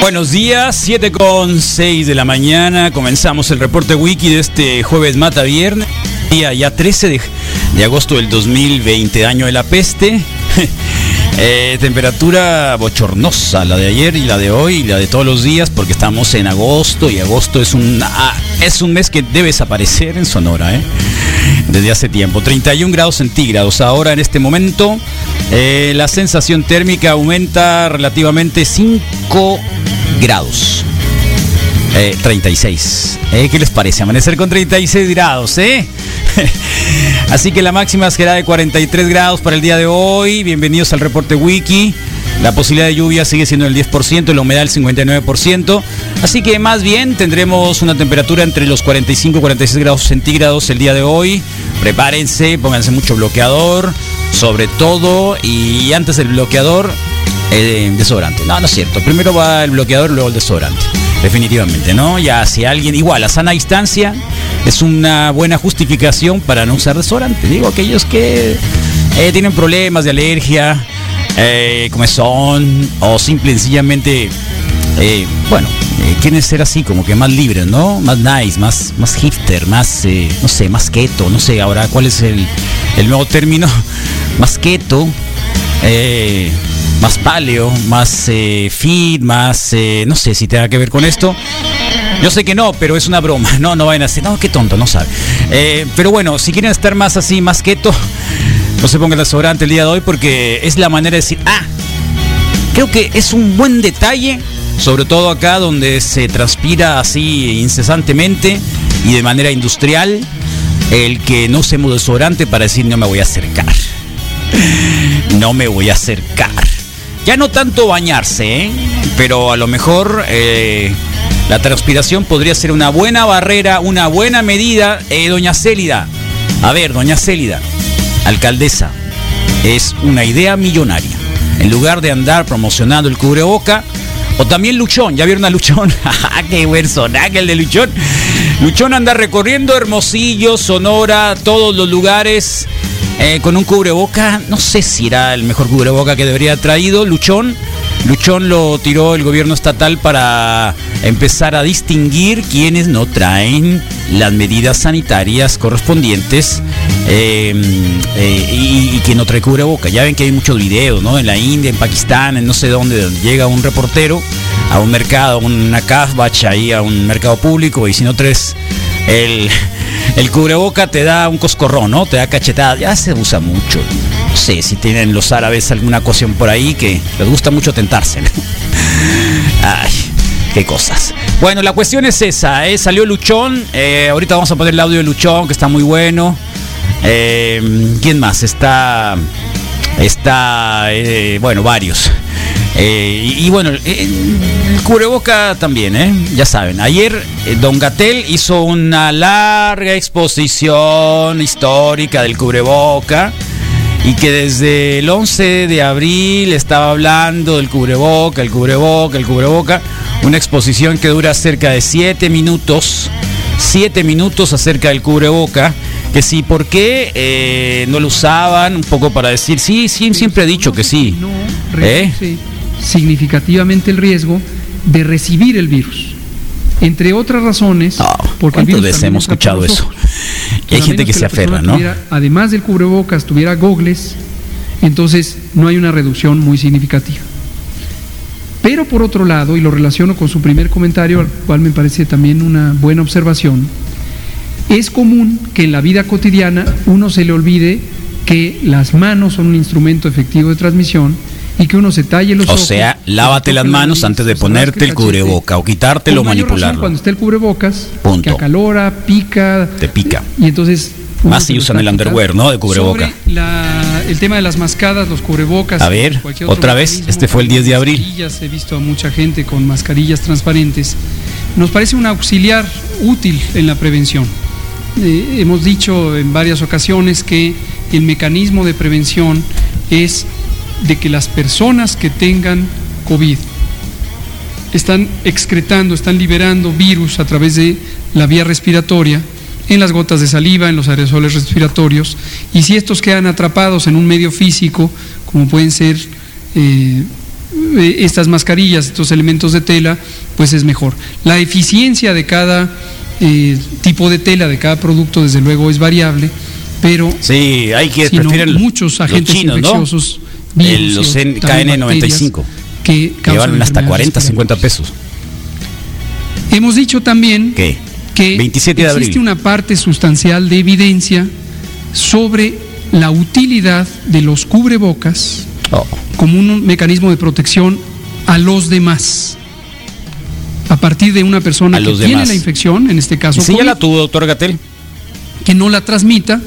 Buenos días, 7 con 6 de la mañana. Comenzamos el reporte wiki de este jueves mata viernes, día ya 13 de, agosto del 2020, año de la peste. Eh, temperatura bochornosa, la de ayer y la de hoy y la de todos los días, porque estamos en agosto y agosto es un, ah, es un mes que debe desaparecer en Sonora, ¿eh? desde hace tiempo. 31 grados centígrados. Ahora en este momento eh, la sensación térmica aumenta relativamente 5 grados. Eh, 36. Eh, ¿Qué les parece? Amanecer con 36 grados, ¿eh? Así que la máxima será de 43 grados para el día de hoy. Bienvenidos al reporte Wiki. La posibilidad de lluvia sigue siendo el 10%, la humedad el 59%. Así que más bien tendremos una temperatura entre los 45 y 46 grados centígrados el día de hoy. Prepárense, pónganse mucho bloqueador, sobre todo. Y antes del bloqueador, eh, desodorante. No, no es cierto. Primero va el bloqueador, luego el desodorante. Definitivamente, ¿no? Ya si alguien, igual, a sana distancia, es una buena justificación para no usar desodorante. Digo, aquellos que eh, tienen problemas de alergia, eh, comezón, o simple y sencillamente, eh, bueno, quieren ser así, como que más libres, ¿no? Más nice, más, más hipster, más, no sé, más keto, no sé, ahora cuál es el, el nuevo término, más keto. Eh, más paleo, más eh, fit, más, eh, no sé si tenga que ver con esto. Yo sé que no, pero es una broma. No, no vayan a decir, no, qué tonto, no sabe. Eh, pero bueno, si quieren estar más así, más keto, no se pongan desodorante el día de hoy porque es la manera de decir, ah, creo que es un buen detalle, sobre todo acá donde se transpira así incesantemente y de manera industrial, el que no usemos desodorante para decir no me voy a acercar. No me voy a acercar. Ya no tanto bañarse, ¿eh? pero a lo mejor eh, la transpiración podría ser una buena barrera, una buena medida. Eh, doña Célida, a ver, doña Célida, alcaldesa, es una idea millonaria. En lugar de andar promocionando el cubreboca, o también Luchón, ¿ya vieron a Luchón? ¡Qué personaje el de Luchón! Luchón anda recorriendo Hermosillo, Sonora, todos los lugares eh, con un cubreboca. No sé si era el mejor cubreboca que debería haber traído Luchón. Luchón lo tiró el gobierno estatal para empezar a distinguir quienes no traen las medidas sanitarias correspondientes eh, eh, y, y no trae cubreboca. Ya ven que hay muchos videos, ¿no? En la India, en Pakistán, en no sé dónde, donde llega un reportero a un mercado, una casbach ahí, a un mercado público, y si no traes el, el cubreboca te da un coscorrón, ¿no? Te da cachetada. Ya se usa mucho. No sé si tienen los árabes alguna cuestión por ahí que les gusta mucho tentarse. Ay, qué cosas. Bueno, la cuestión es esa, ¿eh? Salió Luchón. eh, ahorita vamos a poner el audio de Luchón, que está muy bueno. Eh, ¿Quién más? Está. Está. eh, bueno, varios. Eh, y, y bueno, eh, el cubreboca también, ¿eh? Ya saben, ayer eh, Don Gatel hizo una larga exposición histórica del cubreboca y que desde el 11 de abril estaba hablando del cubreboca, el cubreboca, el cubreboca. Una exposición que dura cerca de 7 minutos. 7 minutos acerca del cubreboca. Que sí, ¿por qué eh, no lo usaban? Un poco para decir, sí, sí, siempre he dicho que sí. ¿Eh? Significativamente el riesgo de recibir el virus. Entre otras razones, No, porque ¿cuántas veces hemos escuchado eso? Y hay gente que se aferra, ¿no? tuviera, además del cubrebocas, tuviera gogles, entonces no hay una reducción muy significativa. Pero por otro lado, y lo relaciono con su primer comentario, al cual me parece también una buena observación, es común que en la vida cotidiana uno se le olvide que las manos son un instrumento efectivo de transmisión y que uno se talle los O ojos. sea, se lávate las la manos antes de ponerte el cubreboca o quitártelo o manipularlo. Cuando está el cubrebocas, Punto. que acalora, pica. Te pica. Y entonces. Más si usan el underwear. ¿no? De cubreboca. Sobre la el tema de las mascadas, los cubrebocas. A ver, otra vez, este fue el 10 de abril. He visto a mucha gente con mascarillas transparentes. Nos parece un auxiliar útil en la prevención. Eh, hemos dicho en varias ocasiones que el mecanismo de prevención es de que las personas que tengan COVID están excretando, están liberando virus a través de la vía respiratoria, en las gotas de saliva, en los aerosoles respiratorios, y si estos quedan atrapados en un medio físico, como pueden ser eh, eh, estas mascarillas, estos elementos de tela, pues es mejor. La eficiencia de cada eh, tipo de tela, de cada producto, desde luego es variable, pero Sí, hay que prefieren muchos agentes infecciosos, virus, los y N- también KN95, bacterias que que valen hasta enfermedades 40, 50 respiratorias. pesos. Hemos dicho también ¿Qué? que 27 de existe abril. una parte sustancial de evidencia sobre la utilidad de los cubrebocas Oh, como un mecanismo de protección a los demás. A partir de una persona A que tiene demás. la infección, en este caso ¿Y si ya COVID, la tuvo, doctor Gatel? que no la transmita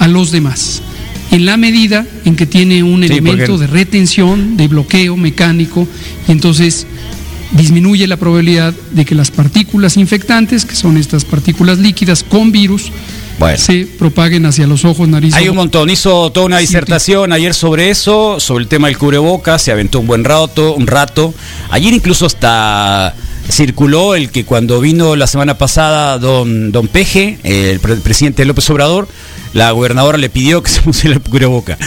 a los demás. En la medida en que tiene un elemento de retención, de bloqueo mecánico, y entonces disminuye la probabilidad de que las partículas infectantes, que son estas partículas líquidas con virus, Bueno. se propaguen hacia los ojos, nariz, Hay un montón. Hizo toda una disertación ayer sobre eso, sobre el tema del cubrebocas. Se aventó un buen rato, un rato. Ayer incluso hasta circuló el que cuando vino la semana pasada don, don Peje, el pre- presidente López Obrador, la gobernadora le pidió que se pusiera el cubreboca.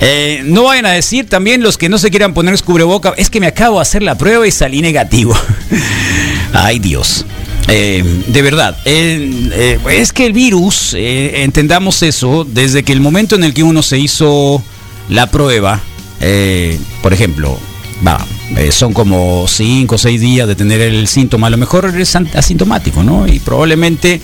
Eh, no vayan a decir también los que no se quieran poner el cubreboca, es que me acabo de hacer la prueba y salí negativo. Ay Dios. Eh, de verdad, eh, es que el virus, entendamos eso, desde que el momento en el que uno se hizo la prueba, por ejemplo, va, eh, son como 5 o 6 días de tener el síntoma, a lo mejor eres asintomático, ¿no? Y probablemente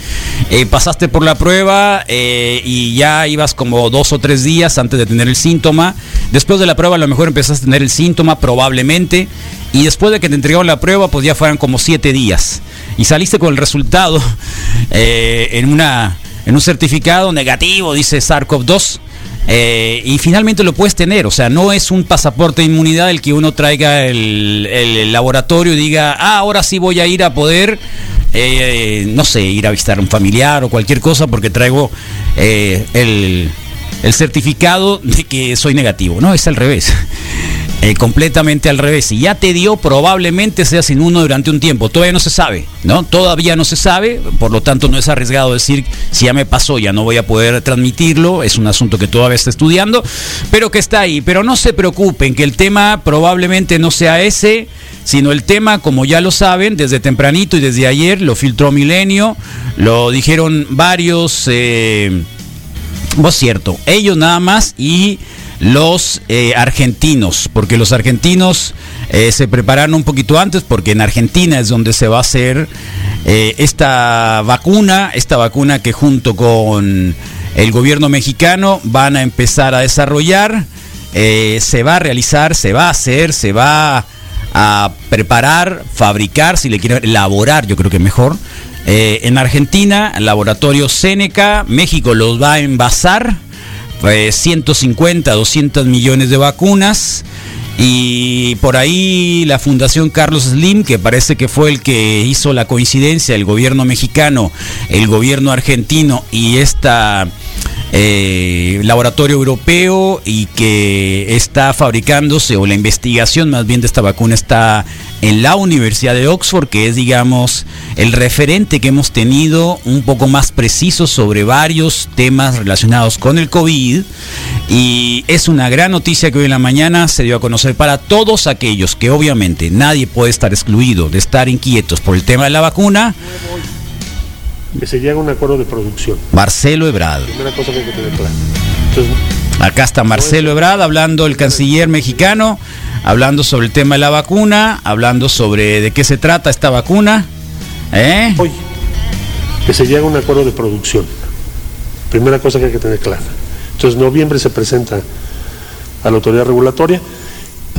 eh, pasaste por la prueba eh, y ya ibas como dos o tres días antes de tener el síntoma. Después de la prueba a lo mejor empezaste a tener el síntoma, probablemente. Y después de que te entregaron la prueba, pues ya fueran como siete días. Y saliste con el resultado en, una, en un certificado negativo, dice SARS-CoV-2. Eh, y finalmente lo puedes tener, o sea, no es un pasaporte de inmunidad el que uno traiga el, laboratorio y diga, ah, ahora sí voy a ir a poder, eh, no sé, ir a visitar a un familiar o cualquier cosa porque traigo eh, el certificado de que soy negativo. No, es al revés. Eh, completamente al revés. Si ya te dio, probablemente seas inmuno durante un tiempo. Todavía no se sabe, ¿no? Todavía no se sabe, por lo tanto no es arriesgado decir si ya me pasó, ya no voy a poder transmitirlo. Es un asunto que todavía está estudiando, pero que está ahí. Pero no se preocupen, que el tema probablemente no sea ese, sino el tema, como ya lo saben, desde tempranito y desde ayer lo filtró Milenio, lo dijeron varios. Eh, Vos cierto, ellos nada más y los eh, argentinos, porque los argentinos eh, se prepararon un poquito antes, porque en Argentina es donde se va a hacer eh, esta vacuna, esta vacuna que junto con el gobierno mexicano van a empezar a desarrollar, se va a realizar, se va a hacer, se va a preparar, fabricar, si le quieren elaborar, yo creo que mejor, en Argentina, laboratorio Seneca, México los va a envasar, eh, 150, 200 millones de vacunas. Y por ahí la Fundación Carlos Slim, que parece que fue el que hizo la coincidencia, el gobierno mexicano, el gobierno argentino y esta eh, laboratorio europeo y que está fabricándose, o la investigación más bien de esta vacuna está en la Universidad de Oxford, que es, digamos, el referente que hemos tenido un poco más preciso sobre varios temas relacionados con el COVID. Y es una gran noticia que hoy en la mañana se dio a conocer para todos aquellos que obviamente nadie puede estar excluido de estar inquietos por el tema de la vacuna. que se llega a un acuerdo de producción. Marcelo Ebrard. Primera cosa que hay que tener clara. Entonces, Acá está Marcelo Ebrard hablando, el canciller mexicano, hablando sobre el tema de la vacuna, hablando sobre de qué se trata esta vacuna. ¿Eh? hoy, que se llega a un acuerdo de producción. Primera cosa que hay que tener clara. Entonces, noviembre se presenta a la autoridad regulatoria.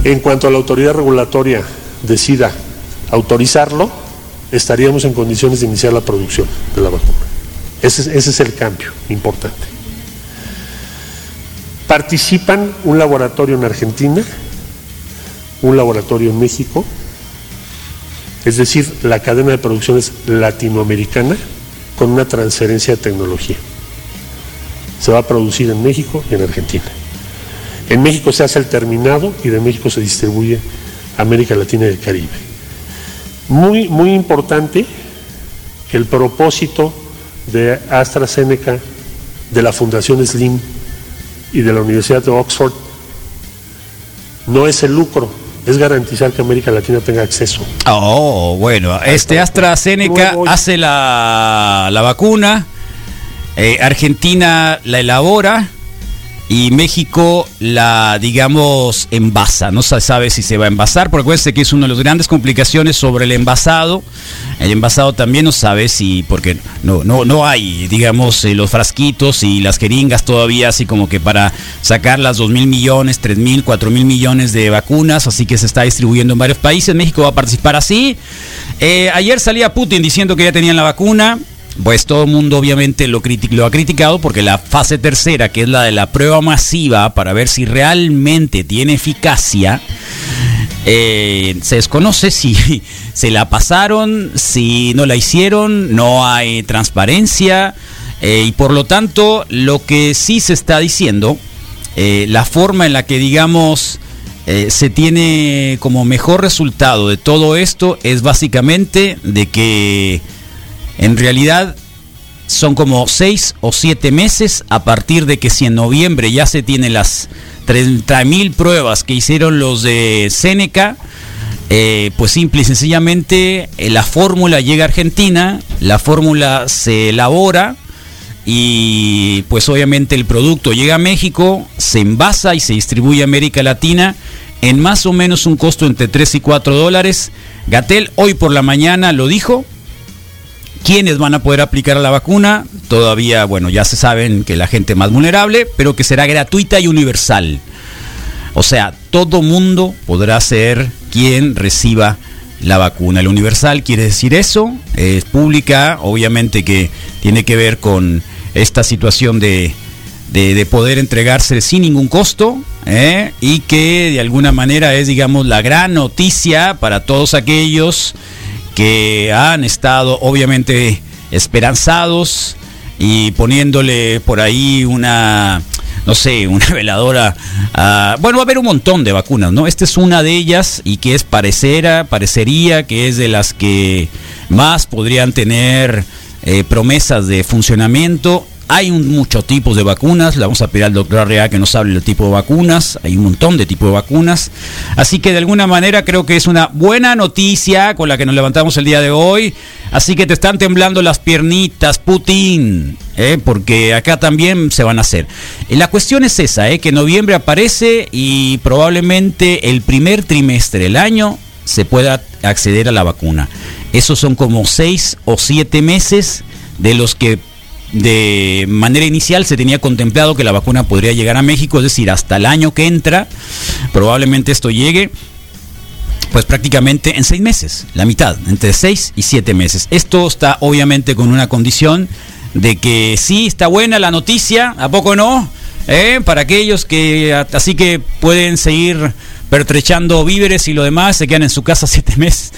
En cuanto a la autoridad regulatoria decida autorizarlo, estaríamos en condiciones de iniciar la producción de la vacuna. Ese es, ese es el cambio importante. Participan un laboratorio en Argentina, un laboratorio en México, es decir, la cadena de producción es latinoamericana con una transferencia de tecnología. Se va a producir en México y en Argentina. En México se hace el terminado y de México se distribuye a América Latina y el Caribe. Muy, muy importante el propósito de AstraZeneca, de la Fundación Slim y de la Universidad de Oxford no es el lucro, es garantizar que América Latina tenga acceso. Oh, bueno, este AstraZeneca hace la, la vacuna, eh, Argentina la elabora y México la, digamos, envasa. No se sabe si se va a envasar, porque acuérdense que es una de las grandes complicaciones sobre el envasado. El envasado también no sabe si, porque no, no, no hay, digamos, eh, los frasquitos y las jeringas todavía, así como que para sacar las 2 mil millones, 3 mil, 4 mil millones de vacunas, así que se está distribuyendo en varios países. México va a participar así. Eh, ayer salía Putin diciendo que ya tenían la vacuna. Pues todo el mundo obviamente lo, lo ha criticado porque la fase tercera, que es la de la prueba masiva para ver si realmente tiene eficacia, eh, se desconoce si se la pasaron, si no la hicieron, no hay transparencia eh, y por lo tanto lo que sí se está diciendo, eh, la forma en la que digamos se tiene como mejor resultado de todo esto es básicamente de que en realidad son como seis o siete meses a partir de que si en noviembre ya se tienen las 30 mil pruebas que hicieron los de Seneca, eh, pues simple y sencillamente eh, la fórmula llega a Argentina, la fórmula se elabora y pues obviamente el producto llega a México, se envasa y se distribuye a América Latina en más o menos un costo entre 3 y 4 dólares. Gatel hoy por la mañana lo dijo, ¿Quiénes van a poder aplicar la vacuna? Todavía, bueno, ya se saben que la gente más vulnerable, pero que será gratuita y universal. O sea, todo mundo podrá ser quien reciba la vacuna. El universal quiere decir eso, es pública, obviamente que tiene que ver con esta situación de, de, de poder entregarse sin ningún costo ¿eh? y que de alguna manera es, digamos, la gran noticia para todos aquellos que han estado obviamente esperanzados y poniéndole por ahí una, no sé, una veladora. a- bueno, va a haber un montón de vacunas, ¿no? Esta es una de ellas y que es parecera, parecería que es de las que más podrían tener eh, promesas de funcionamiento. Hay muchos tipos de vacunas, le vamos a pedir al doctor Arrea que nos hable del tipo de vacunas, hay un montón de tipos de vacunas, así que de alguna manera creo que es una buena noticia con la que nos levantamos el día de hoy, así que te están temblando las piernitas, Putin, ¿eh? porque acá también se van a hacer. Eh, La cuestión es esa, ¿eh? que noviembre aparece y probablemente el primer trimestre del año se pueda acceder a la vacuna. Esos son como seis o siete meses de los que de manera inicial se tenía contemplado que la vacuna podría llegar a México, es decir, hasta el año que entra, probablemente esto llegue, pues prácticamente en seis meses, la mitad, entre seis y siete meses. Esto está obviamente con una condición de que sí está buena la noticia, ¿a poco no? ¿Eh? Para aquellos que así que pueden seguir pertrechando víveres y lo demás, se quedan en su casa siete meses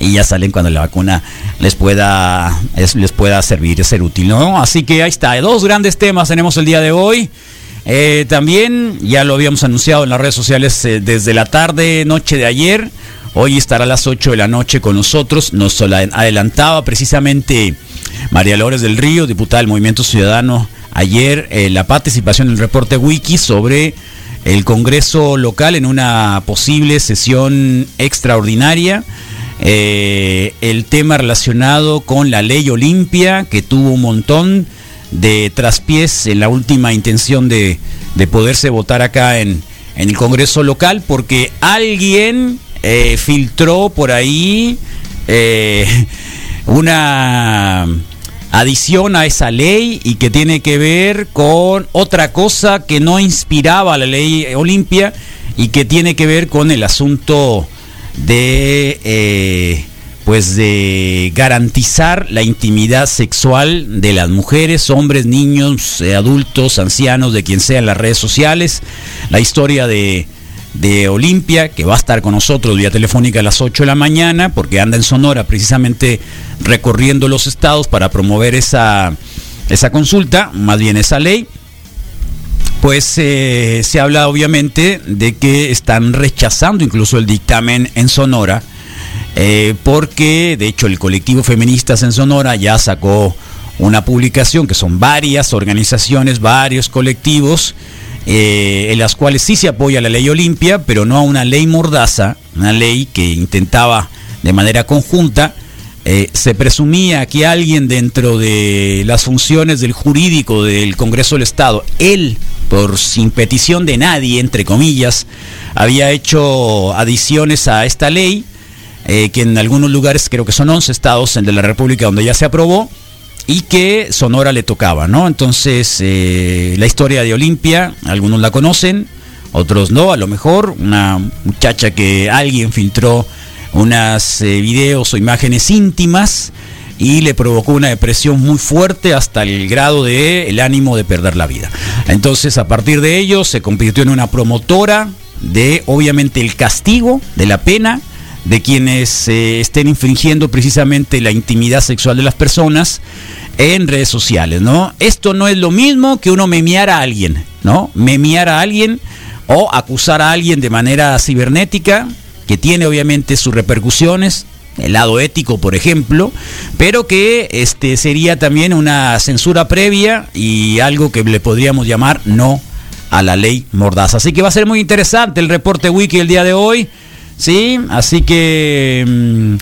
y ya salen cuando la vacuna les pueda, es- les pueda servir, ser útil, ¿no? Así que ahí está, dos grandes temas tenemos el día de hoy. Eh, también ya lo habíamos anunciado en las redes sociales eh, desde la tarde, noche de ayer. Hoy estará a las 8 de la noche con nosotros. Nos la adelantaba precisamente María Lores del Río, diputada del Movimiento Ciudadano, ayer eh, la participación en el reporte Wiki sobre el Congreso local en una posible sesión extraordinaria. Eh, el tema relacionado con la ley Olimpia, que tuvo un montón de traspiés en la última intención de, de poderse votar acá en, en el Congreso local, porque alguien eh, filtró por ahí una adición a esa ley y que tiene que ver con otra cosa que no inspiraba la ley Olimpia y que tiene que ver con el asunto de eh, pues de garantizar la intimidad sexual de las mujeres, hombres, niños, eh, adultos, ancianos, de quien sea en las redes sociales. La historia de, de Olimpia, que va a estar con nosotros vía telefónica a las 8 de la mañana, porque anda en Sonora precisamente recorriendo los estados para promover esa, esa consulta, más bien esa ley. Pues eh, se habla obviamente de que están rechazando incluso el dictamen en Sonora, eh, porque de hecho el colectivo Feministas en Sonora ya sacó una publicación que son varias organizaciones, varios colectivos, eh, en las cuales sí se apoya la ley Olimpia, pero no a una ley mordaza, una ley que intentaba de manera conjunta eh, se presumía que alguien dentro de las funciones del jurídico del Congreso del Estado, él, por sin petición de nadie, entre comillas, había hecho adiciones a esta ley, eh, que en algunos lugares, creo que son 11 estados de la República donde ya se aprobó, y que Sonora le tocaba, ¿no? Entonces, eh, la historia de Olimpia, algunos la conocen, otros no, a lo mejor, una muchacha que alguien filtró unas eh, videos o imágenes íntimas y le provocó una depresión muy fuerte hasta el grado de el ánimo de perder la vida. Entonces, a partir de ello se convirtió en una promotora de obviamente el castigo de la pena de quienes eh, estén infringiendo precisamente la intimidad sexual de las personas en redes sociales, ¿no? Esto no es lo mismo que uno memear a alguien, ¿no? Memear a alguien o acusar a alguien de manera cibernética, que tiene obviamente sus repercusiones, el lado ético, por ejemplo, pero que este sería también una censura previa y algo que le podríamos llamar no a la ley Mordaza. Así que va a ser muy interesante el reporte wiki el día de hoy, sí, así que mm,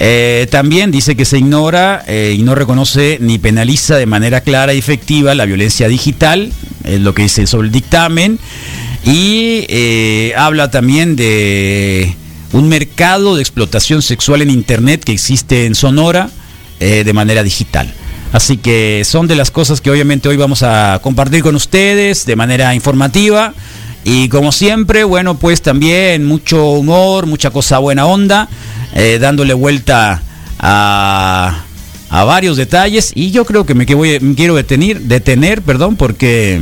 eh, también dice que se ignora eh, y no reconoce ni penaliza de manera clara y efectiva la violencia digital, es lo que dice sobre el dictamen, y eh, habla también de un mercado de explotación sexual en Internet que existe en Sonora de manera digital. Así que son de las cosas que obviamente hoy vamos a compartir con ustedes de manera informativa. Y como siempre, bueno, pues también mucho humor, mucha cosa buena onda, eh, dándole vuelta a, a, varios detalles. Y yo creo que me, que voy, me quiero detener, detener, perdón, porque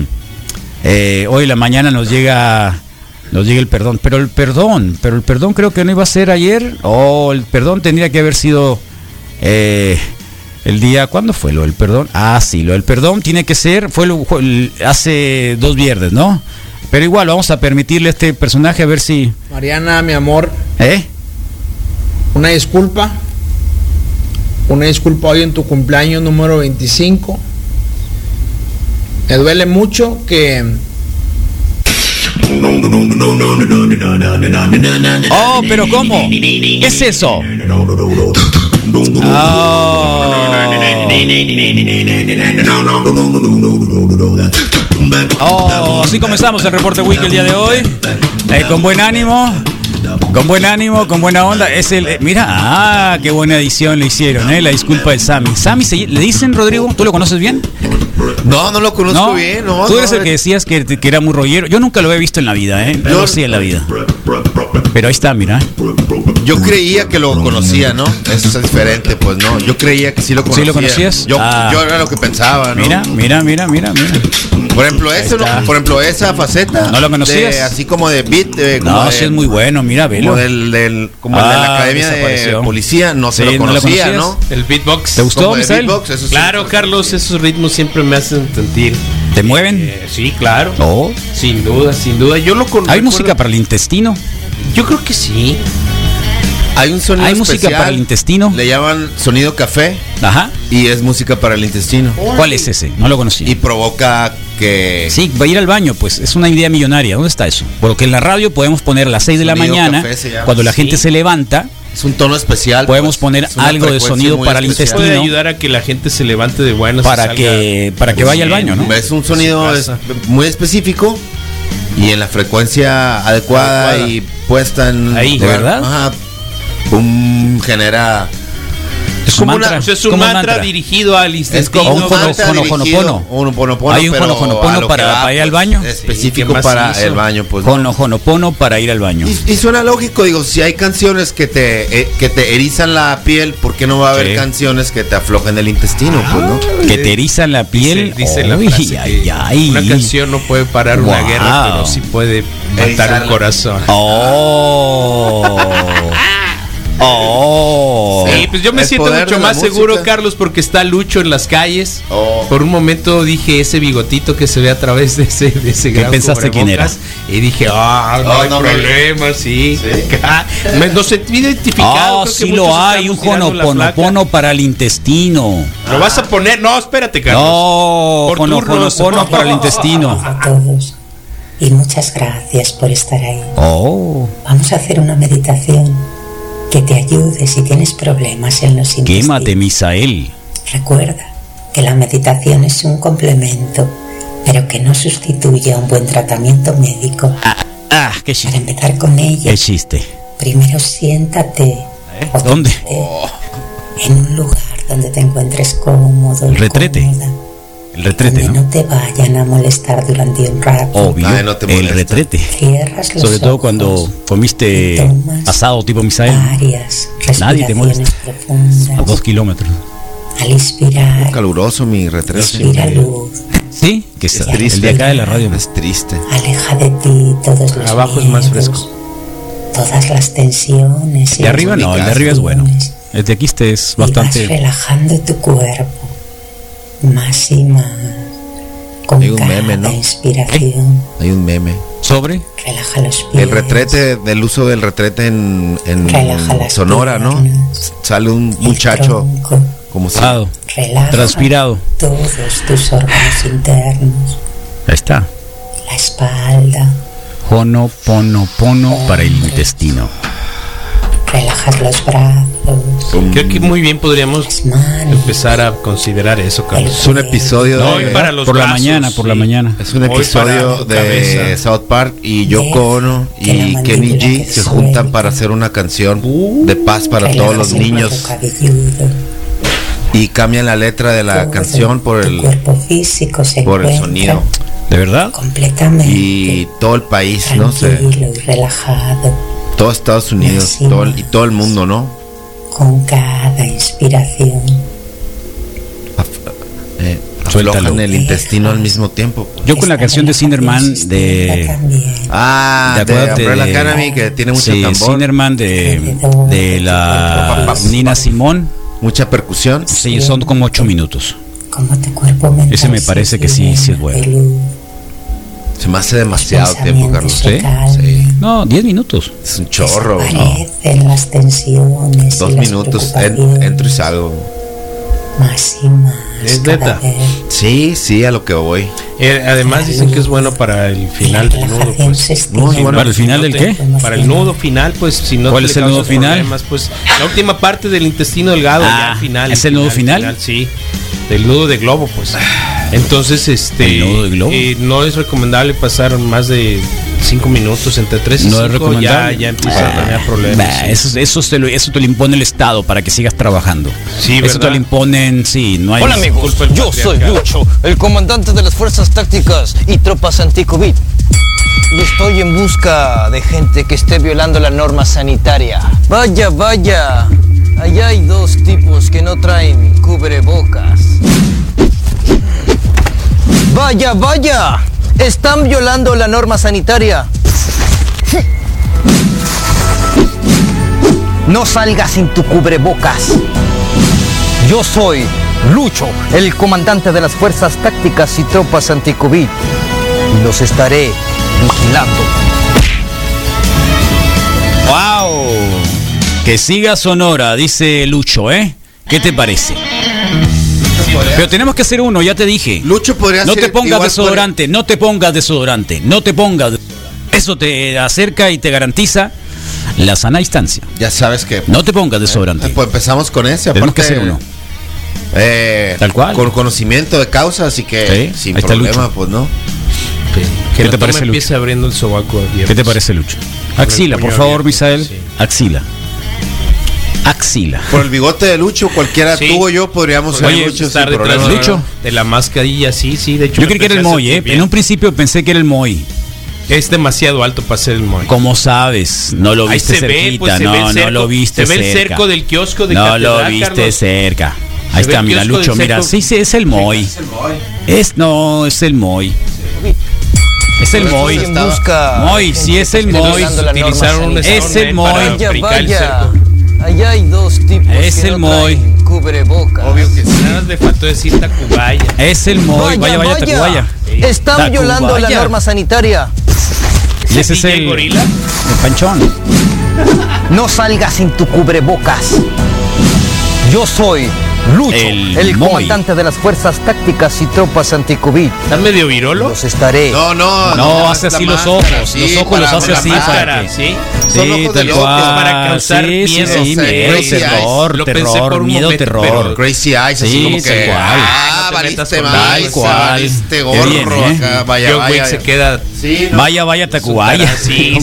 eh, hoy la mañana nos llega nos llega el perdón. Pero el perdón, pero el perdón creo que no iba a ser ayer. O el perdón tendría que haber sido eh, el día. ¿Cuándo fue lo del perdón? Ah, sí, lo del perdón tiene que ser. Fue, lo, hace dos viernes, ¿no? Pero igual vamos a permitirle a este personaje a ver si. Mariana, mi amor. ¿Eh? Una disculpa. Una disculpa hoy en tu cumpleaños número 25. Me duele mucho que Oh, pero ¿cómo? ¿Qué es eso? Oh. así comenzamos el reporte wiki el día de hoy. Eh, con buen ánimo. Con buen ánimo, con buena onda. Es el, eh, mira, ah, qué buena edición le hicieron, eh, la disculpa del Sammy. Sammy, ¿le dicen Rodrigo? ¿Tú lo conoces bien? No, no lo conozco ¿No? bien. No, Tú eres no, el que decías que, que, era muy rollero. Yo nunca lo he visto en la vida, ¿eh? Yo sí en la vida. Pero ahí está, mira. Yo creía que lo conocía, ¿no? Eso es diferente, pues no. Yo creía que sí lo conocía. ¿Sí lo conocías? Yo, ah. yo era lo que pensaba, ¿no? Mira, mira, mira, mira, mira. Por ejemplo, eso, ¿no? Por ejemplo, esa faceta. ¿No lo conocías? De, así como de beat. De, como no, de, sí es muy bueno, mira, velo. Como del, del como ah, el de la Academia de Policía, no se sí, lo conocía, ¿no? ¿no? El beatbox. ¿Te gustó, Misael? Beatbox, eso claro. Carlos, esos ritmos siempre me hacen sentir. ¿Te mueven? Eh, sí, claro. Oh. Sin duda, sin duda. Yo lo con ¿Hay recuerdo... música para el intestino? Yo creo que sí. Hay un sonido ¿Hay especial, música para el intestino? Le llaman sonido café. Ajá. Y es música para el intestino. ¿Cuál es ese? No lo conocí. Y provoca que. Sí, va a ir al baño, pues es una idea millonaria. ¿Dónde está eso? Porque en la radio podemos poner a las 6 de la mañana, cuando la gente sí. se levanta. Es un tono especial. Podemos pues, poner algo de sonido para el intestino. Puede ayudar a que la gente se levante de buenas. Para que, para que vaya al baño, ¿no? Es un sonido es muy específico y en la frecuencia adecuada, adecuada. y puesta en. Ahí, lugar, ¿de verdad? Ajá, genera Es como mantra, una, o sea, es un mantra, dirigido al Es intestino. como un jonoponopono. un Hay un jonoponopono para- para ir al baño. Específico para el baño, pues. ¿no? Con honopono para ir al baño. Y, y suena lógico, digo, si hay canciones que te eh, que te erizan la piel, ¿por qué no va a haber Sí. canciones que te aflojen el intestino? Pues, ¿no? Que te erizan la piel. Dice, dice la frase ay, que ay. una canción no puede parar una guerra, pero sí puede matar Erizarla. un corazón. Oh. Oh. Sí, pues yo me siento mucho más seguro. Carlos, porque está Lucho en las calles. Oh. Por un momento dije ese bigotito que se ve a través de ese, de ese ¿Qué gran pensaste quién cubrebocas, Y dije, ah, no Oh, hay no me- problema, sí. Sí. Me nos sentí identificado. Ah, creo que sí lo hay, un jonoponopono para el intestino. ¿Lo vas a poner? No, espérate, Carlos. No, Por turnos. jonoponopono para el intestino. a todos y muchas gracias por estar ahí. Oh, Vamos a hacer una meditación que te ayude si tienes problemas en los intestinos. quémate, Misael. Recuerda que la meditación es un complemento, pero que no sustituye a un buen tratamiento médico. Ah, qué Para empezar con ella, Qué chiste. primero siéntate o ¿Dónde? en un lugar donde te encuentres cómodo. retrete. cómoda, El retrete, ¿no? no te vayan a molestar durante un rato. Obvio. Ay, no te el retrete. Cierras los Sobre todo ojos cuando comiste asado tipo Misael. Varias Nadie te molesta. profundas. A dos kilómetros. Al inspirar, Caluroso mi retrete. respira luz. Sí, que es Es el triste. de acá de la radio. Es triste. Aleja de ti todos los Abajo es más fresco. Todas las tensiones. y De arriba no, el de arriba es bueno. El de aquí este es Y vas bastante. relajando tu cuerpo más y más. Con Hay un cada meme, ¿no? inspiración. Hay un meme. ¿Sobre? Relaja los pies. El retrete, del uso del retrete en, Sonora, ¿no? Sale un muchacho tronco. como si... Sado. Relaja Transpirado. todos tus órganos internos. Ahí está. La espalda. Honoponopono para el intestino. Relajas los brazos. Creo que muy bien podríamos manos. empezar a considerar eso, Carlos. Es un episodio No, de... y para los por la mañana, por la mañana. Es un Hoy episodio de cabeza. South Park y Yoko Ono y Kenny G se juntan para hacer una canción de paz para todos los niños y cambian la letra de la canción por el cuerpo físico se por el sonido ¿De verdad? completamente y todo el país, no sé, tranquilo y relajado todo Estados Unidos todo el- y todo el mundo, ¿no? con cada inspiración. Eh, Suéltalo. aflojan el intestino al mismo tiempo. Yo con la canción de sistema de. Ah, de de de- Academy que tiene mucho Sí, tambor, Sinnerman de, de la Nina Simón. mucha percusión. Sí, son como ocho minutos. Como tu cuerpo mental Ese me parece que sí, sí es bueno. Se me hace demasiado tiempo, Carlos. ¿Sí? Sí. No, diez minutos. Es un chorro. ¿no? desaparecen las tensiones y Dos las minutos, en- entro y salgo. más y más Es neta. vez. Sí, sí, a lo que voy. Eh, además dicen que es bueno para el final del nudo, pues. No, bueno. ¿Para el final No del qué? Para el nudo final, pues si no ¿Cuál te es el nudo final? pues la última parte del intestino delgado, ya Ah, al final. ¿es el nudo final? Sí, del nudo de globo, pues. Entonces, este. ¿El nudo de globo? eh, no es recomendable pasar más de cinco minutos, entre tres y No es cinco, recomendable. Ya, ya empieza a tener problemas. Bah, sí. eso, eso, te lo, eso te lo impone el Estado para que sigas trabajando. Sí, eso te lo imponen, sí, no hay. Hola amigos, yo soy. Lucho, el comandante de las fuerzas tácticas y tropas anti-COVID. Y estoy en busca de gente que esté violando la norma sanitaria. Vaya, vaya, allá hay dos tipos que no traen cubrebocas. Vaya, vaya, están violando la norma sanitaria. No salgas sin tu cubrebocas. Yo soy Lucho, el comandante de las fuerzas tácticas y tropas anti-COVID. Y los estaré vigilando. ¡Wow! Que siga Sonora, dice Lucho, ¿eh? ¿Qué te parece? Pero tenemos que hacer uno, ya te dije. Lucho podría No te pongas desodorante, no te pongas desodorante, no te pongas. Eso te acerca y te garantiza la sana distancia. Ya sabes que. No te pongas desodorante. Pues empezamos con ese. Tenemos Aparte, que hacer uno. eh, Tal cual. Con conocimiento de causa, así que Sí, sin problema, Lucho. pues no. Que ¿Qué te parece, Lucho? abriendo el sobaco. ¿Qué te parece, Lucho? Axila, por favor, abierto, Misael. sí. Axila. Axila. Por el bigote de Lucho, cualquiera, Sí. tú o yo podríamos ser Oye, Lucho estar detrás de, Lucho. de la mascarilla, sí, sí. De hecho, Yo creí que era el Moy, ¿eh? En un principio pensé que era el Moy. Es demasiado alto para ser el Moy. ¿Cómo sabes? No lo viste ve, cerquita, pues, no, no cerco- lo viste se ve el cerca. cerco del kiosco de No Catedral, lo viste Carlos. cerca. Ahí está, mira, Lucho, mira, sí, sí, es el Moy. Es, no, es el Moy. Es el Moy. Busca Moy, sí, es el Moy. Utilizaron un. Es el Moy. Vaya, vaya. Allá hay dos tipos Es que el no Moy. cubrebocas. Obvio que sí. Nada más le faltó decir Tacubaya. Es el Moy. Vaya, vaya, Tacubaya. Están violando la norma sanitaria. Y ese es el, Gorila? el panchón. No salgas sin tu cubrebocas. Yo soy Lucho, El el, comandante de las fuerzas tácticas y tropas anti-COVID. ¿Estás medio virolo? Los estaré. No, no, No, no, hace así los ojos, sí, los ojos los hace así máscara. para que- ¿sí? Son ojos de locos, para causar sí, sí, miedo. sí, terror, Lo pensé por un miedo, momento, terror. pero- Crazy Eyes, así Sí, como que. Ah, valiste mal, tal cual. valiste gorro bien, ¿eh? acá, vaya, vaya. se queda. Sí, no. Vaya, vaya, Tacubaya. Sí.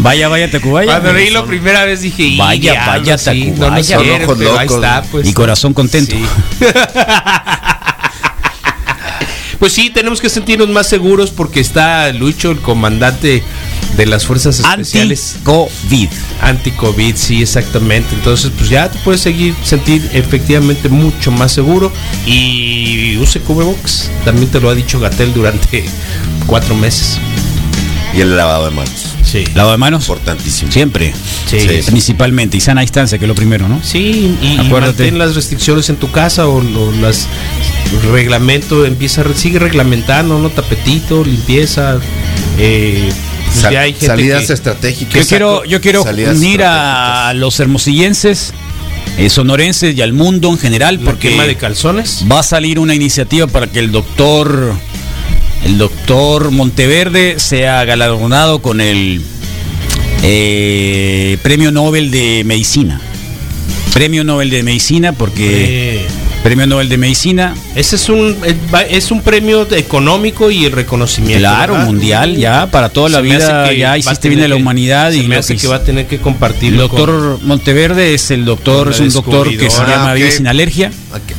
Vaya, vaya, Tacubaya. Cuando leí la primera vez dije, "Y Vaya, vaya, Tacubaya. Son ojos pero ahí locos, está, ¿no? Pues. Y corazón contento. Sí. Pues sí, tenemos que sentirnos más seguros porque está Lucho, el comandante de las fuerzas especiales Anti-COVID. anti-COVID, sí, exactamente. Entonces, pues ya te puedes seguir sentir efectivamente mucho más seguro y use cubrebocas. También te lo ha dicho Gatel durante cuatro meses. Y el lavado de manos. Sí. Lavado de manos. Importantísimo. Siempre. Sí. Principalmente. Y sana distancia, que es lo primero, ¿no? Sí, y, y Acuérdate. mantén las restricciones en tu casa o, lo- las reglamento, empieza, a- sigue reglamentando, ¿no? Tapetito, limpieza. Eh, pues Sal- ya hay gente salidas que- estratégicas. Yo quiero, yo quiero unir a los hermosillenses, eh, sonorenses y al mundo en general, porque de calzones. va a salir una iniciativa para que el doctor, el doctor Monteverde sea galardonado con el eh, Premio Nobel de Medicina. Premio Nobel de Medicina, porque Premio Nobel de Medicina, ese es un eh, es un premio económico y reconocimiento. claro, ¿verdad? mundial, ya para toda la Se vida, ya a hiciste bien de la humanidad se y me lo hace que que va a tener que compartir. El doctor Monteverde es el doctor, es un doctor que se llama Ah, sin alergia.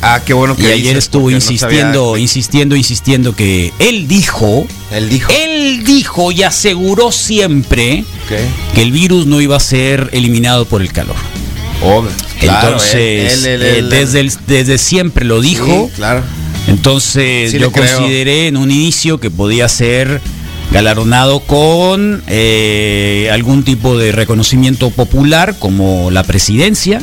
Ah, qué bueno que Y ayer estuvo no insistiendo, insistiendo, insistiendo que él dijo, Él dijo. él dijo y aseguró siempre que el virus no iba a ser eliminado por el calor. Claro, Entonces, él- él- eh, desde, el- desde siempre lo dijo. Sí, claro. Entonces Sí yo consideré en un inicio que podía ser galardonado con eh, algún tipo de reconocimiento popular como la presidencia.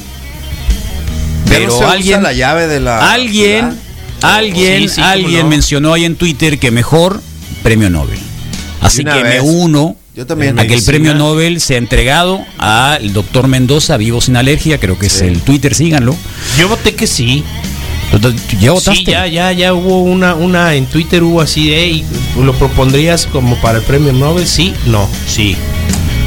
Pero no alguien, la llave de la. alguien, alguien, Sí, alguien no. mencionó ahí en Twitter que mejor premio Nobel. Así que me uno Yo también. a que el premio Nobel sea entregado al doctor Mendoza, vivo sin alergia, creo que es el Twitter, síganlo. Yo voté que sí. ¿Ya votaste? Sí, ya, ya, ya hubo una, una en Twitter hubo así de, "Ey, ¿lo propondrías como para el premio Nobel? Sí, no, sí.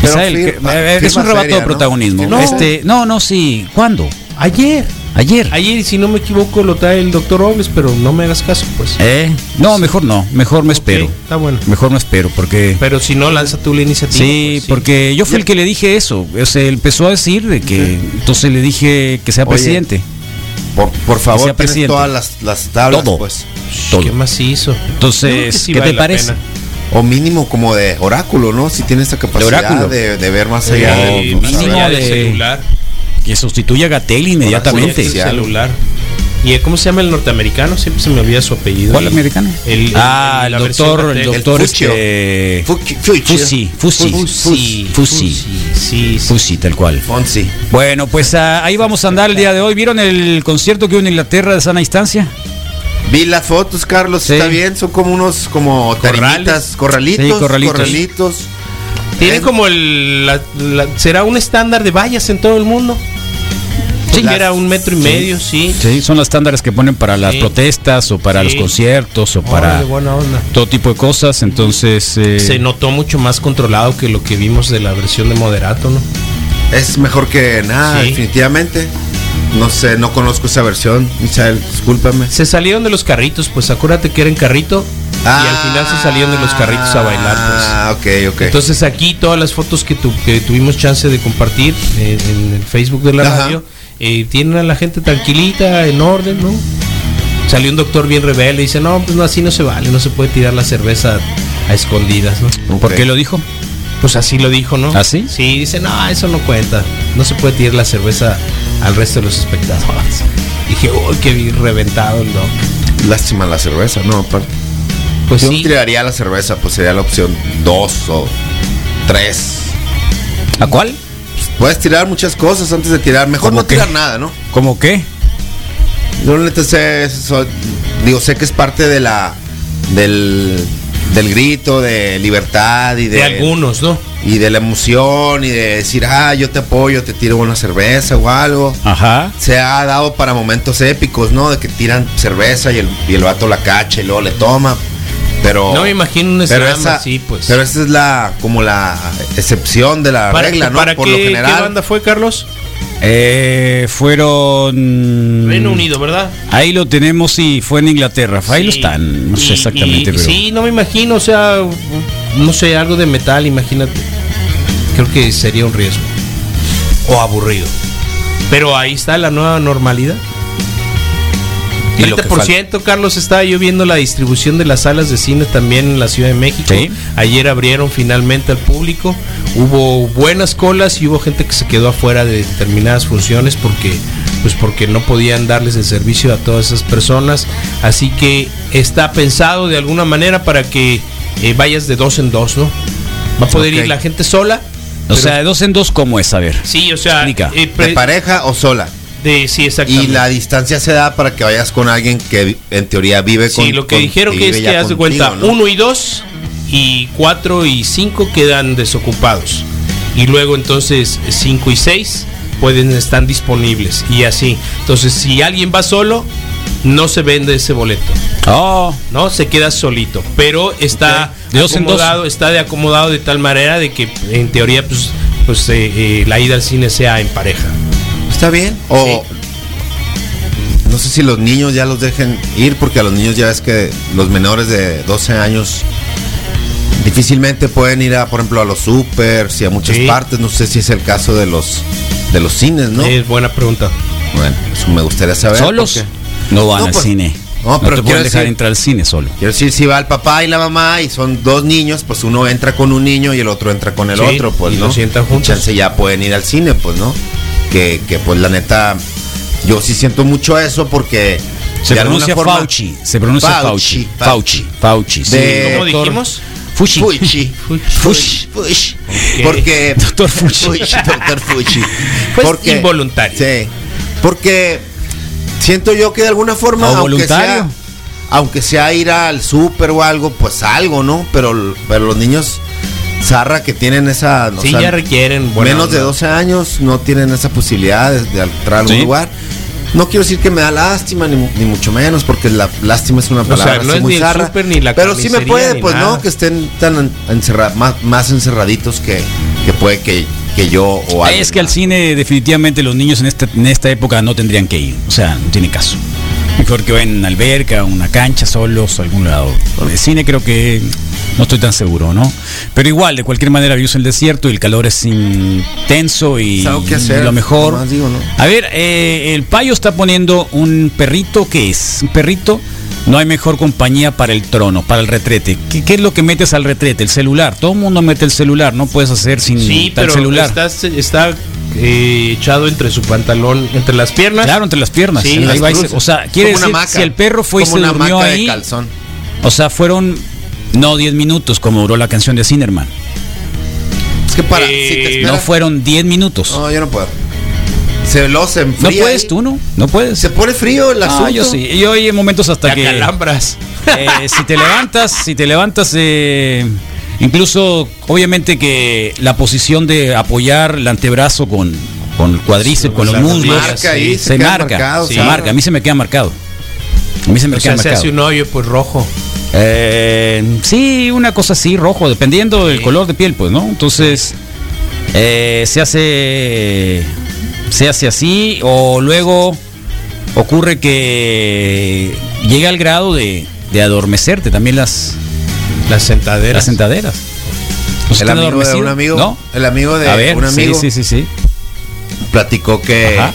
Pero firma- es un rebato seria, de protagonismo. No. Este, no, no, sí. ¿Cuándo? Ayer. Ayer. Ayer, si no me equivoco, lo trae el doctor Robles, pero no me hagas caso, pues. ¿Eh? No, mejor no. Mejor me espero. Está bueno. Mejor me espero porque... Pero si no, lanza tú la iniciativa. Sí, pues, porque yo fui el que le dije eso. O sea, él empezó a decir de que... Entonces le dije que sea Oye, presidente. Por, por Que favor, sea tienes presidente. todas las, las tablas, Todo. pues. Todo. ¿Qué más hizo? Entonces, sí ¿qué vale te parece? pena. O mínimo como de oráculo, ¿no? Si tiene esta capacidad oráculo. de, de ver más allá Eh, de mínimo de- de celular. Que sustituya a Gatel inmediatamente. Sí, celular. ¿Y cómo se llama el norteamericano? Siempre se me olvida su apellido. ¿Cuál americano? El, ah, el versión doctor, el doctor este... Fucci- Fucci. Fusi, Fusi, Fusi, Fusi. Fusi, tal cual. Fonsi. Bueno, pues ah, ahí vamos a andar el día de hoy. ¿Vieron el concierto que hubo en Inglaterra de sana distancia? Vi las fotos, Carlos, Sí. está bien, son como unos como tarimitas, corralitos, Sí, corralitos. corralitos. Tiene Eh, como el. la- la- será un estándar de vallas en todo el mundo. Sí. Era un metro y medio, sí. Sí, son los estándares que ponen para las Sí. protestas o para Sí. los conciertos o para Órale, buena onda. todo tipo de cosas. Entonces, eh, Se notó mucho más controlado que lo que vimos de la versión de Moderato, ¿no? Es mejor que nada, Sí. definitivamente. No sé, no conozco esa versión, Misael, discúlpame. Se salieron de los carritos, pues acuérdate que era en carrito y al final se salieron de los carritos a bailar. Pues. Ah, ok, ok. Entonces aquí todas las fotos que, tu- que tuvimos chance de compartir eh, en el Facebook de la Ajá. radio, eh, tienen a la gente tranquilita, en orden, ¿no? Salió un doctor bien rebelde y dice, no, pues no, así no se vale, no se puede tirar la cerveza a escondidas, ¿no? ¿Por qué lo dijo? Pues así lo dijo, ¿no? ¿Ah, sí? Sí, dice, no, eso no cuenta. No se puede tirar la cerveza al resto de los espectadores. Dije, uy, qué bien reventado el doc. Lástima la cerveza, ¿no? Aparte. Pues Yo sí. tiraría la cerveza, pues sería la opción 2 o 3. ¿A cuál? Puedes tirar muchas cosas antes de tirar. Mejor ¿Cómo no qué? tirar nada, ¿no? ¿Cómo qué? Yo neta sé, eso- digo, sé que es parte de la del, del grito de libertad y de, De algunos, ¿no? y de la emoción y de decir, ah, yo te apoyo, te tiro una cerveza o algo. Ajá. Se ha dado para momentos épicos, ¿no? De que tiran cerveza y el, y el vato la cacha y luego le toma. Pero No me imagino un pero esa, así, pues. Pero esa es la como la excepción de la ¿Para, regla, ¿no? para Por qué, lo qué general. banda fue, Carlos? Eh, fueron. Reino Unido, ¿verdad? Ahí lo tenemos y fue en Inglaterra. Ahí lo están. No sé Y- exactamente, y- pero. Sí, no me imagino, o sea, no sé, algo de metal, imagínate. Creo que sería un riesgo. O aburrido. Pero ahí está la nueva normalidad. Y lo que 30%, Carlos, estaba yo viendo la distribución de las salas de cine también en la Ciudad de México. Sí. Ayer abrieron finalmente al público. Hubo buenas colas y hubo gente que se quedó afuera de determinadas funciones porque pues porque no podían darles el servicio a todas esas personas. Así que está pensado de alguna manera para que eh, vayas de dos en dos, ¿no? Va a poder ir la gente sola. O pero- sea, de dos en dos, ¿cómo es? A ver. sí, o sea, eh, pre- ¿De pareja o sola? De- sí, Y la distancia se da para que vayas con alguien que en teoría vive con Sí, lo que con- dijeron que es que haz de cuenta, ¿no? uno y dos y cuatro y cinco quedan desocupados. Y luego entonces cinco y seis pueden estar disponibles y así. Entonces, si alguien va solo, no se vende ese boleto. Oh, ¿no? Se queda solito, pero está Ok. De dos en dos. acomodado, está de acomodado de tal manera de que en teoría pues, pues eh, eh, la ida al cine sea en pareja. Está bien. O no sé si los niños ya los dejen ir, porque a los niños ya es que los menores de 12 años difícilmente pueden ir a, por ejemplo, a los supers y a muchas Sí. partes. No sé si es el caso de los de los cines, ¿no? Es buena pregunta. Bueno, eso me gustaría saber. ¿Solos? No van No, al pues- cine. No, No, pero te pueden dejar decir- entrar al cine solo. Quiero decir, si va el papá y la mamá y son dos niños, pues uno entra con un niño y el otro entra con el Sí, otro, pues y no. lo sientan juntos. chance ya pueden ir al cine, pues no. Que, que pues la neta, yo sí siento mucho eso porque Se de alguna pronuncia forma- Fauci. Se pronuncia Fauci, Fauci. Fauci. Fauci. sí. De- ¿Cómo doctor- dijimos? Fushi. Fuchi. Fushi. Fuchi. Ok. Porque. Doctor Fuchi. Doctor Fuchi. Pues involuntario. Sí. Porque siento yo que de alguna forma, aunque sea, aunque sea ir al súper o algo, pues algo, ¿no? Pero, pero los niños zarra que tienen esa. o Sí, sea, ya requieren menos de onda. 12 años no tienen esa posibilidad de, de entrar a algún Sí. lugar. No quiero decir que me da lástima, ni, ni mucho menos, porque la lástima es una sea, palabra no así es muy ni el zarra. ni la pero sí me puede, pues nada. no, que estén tan encerrados, más, más encerraditos que, que puede que, que yo o alguien Es que al cine definitivamente los niños en esta, en esta época no tendrían que ir. O sea, no tiene caso. Mejor que vayan a una alberca, una cancha solos, a algún lado. El cine creo que no estoy tan seguro, ¿no? Pero igual, de cualquier manera, vivimos en el desierto y el calor es intenso y, algo que y hacer, lo mejor. nomás digo, ¿no? A ver, eh, el payo está poniendo un perrito, ¿qué es? Un perrito. No hay mejor compañía para el trono, para el retrete. ¿Qué, qué es lo que metes al retrete? El celular. Todo el mundo mete el celular. No puedes hacer sin Sí, tal pero celular. estás- está eh, echado entre su pantalón, entre las piernas. Claro, entre las piernas. Sí, Ahí las va y se- cruces. o sea, quiere Como una decir, si el perro fue y como se una durmió hamaca de ahí, calzón. o sea, fueron no 10 minutos como duró la canción de Cinerman. Es que para. Eh, si te No fueron 10 minutos. No, yo no puedo. Se lo se No enfría. puedes ahí. tú, ¿no? No puedes. Se pone frío el asunto. Ah, yo sí. Yo hay momentos hasta Te que acalambras. eh, si te levantas, si te levantas, eh, incluso obviamente que la posición de apoyar el antebrazo con, con el cuádriceps, Sí, con los muslos, Marca ahí, se, se marca, marcado, se marca. A mí se me queda marcado. A mí se me O queda sea, se marcado. hace un hoyo pues rojo. Eh, sí, una cosa así, rojo, dependiendo del color de piel, pues, ¿no? Entonces, eh, se hace. Se hace así, o luego ocurre que llega al grado de, de adormecerte, también las, Las sentaderas. las sentaderas. ¿No se El amigo de un amigo, ¿No? el amigo de A ver, un amigo sí, sí, sí, sí. platicó que Ajá.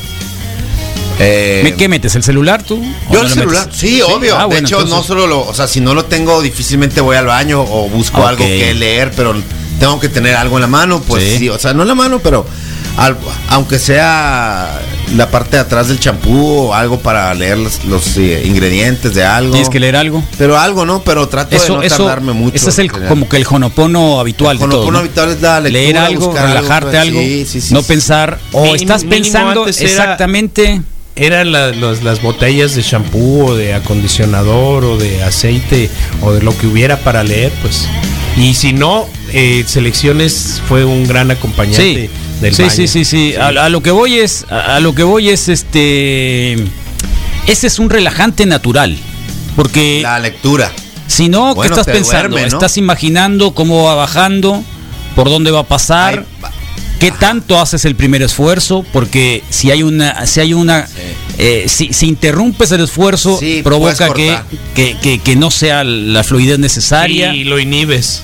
Eh, ¿Me- ¿Qué metes? ¿El celular tú? ¿O Yo no el celular, sí, obvio. Ah, de bueno, hecho, no solo lo, o sea, si no lo tengo, difícilmente voy al baño o busco algo que leer, pero tengo que tener algo en la mano, pues Sí. sí, o sea, no en la mano, pero al- aunque sea la parte de atrás del champú o algo para leer los, los, eh, ingredientes de algo. ¿Tienes que leer algo? Pero algo, ¿no? Pero trato Eso, de no eso, tardarme mucho. ese es el, como que el jonopono habitual de Honopono todo, ¿no? habitual es la lectura, Leer algo, buscar algo, relajarte pues, algo, sí, sí, sí, no sí. pensar, o Mínimo- estás pensando era- exactamente... Eran la- los- las botellas de shampoo o de acondicionador o de aceite o de lo que hubiera para leer, pues. Y si no, eh, Selecciones fue un gran acompañante Sí, del sí, baño. sí, sí, sí. A, a lo que voy es, a, a lo que voy es este, ese es un relajante natural, porque La lectura. si no, ¿qué estás pensando? duerme, ¿no? Estás imaginando cómo va bajando, por dónde va a pasar. ¿Qué tanto haces el primer esfuerzo? Porque si hay una, si hay una, eh, si, si interrumpes el esfuerzo, Sí, provoca que, que- que no sea la fluidez necesaria. Y lo inhibes.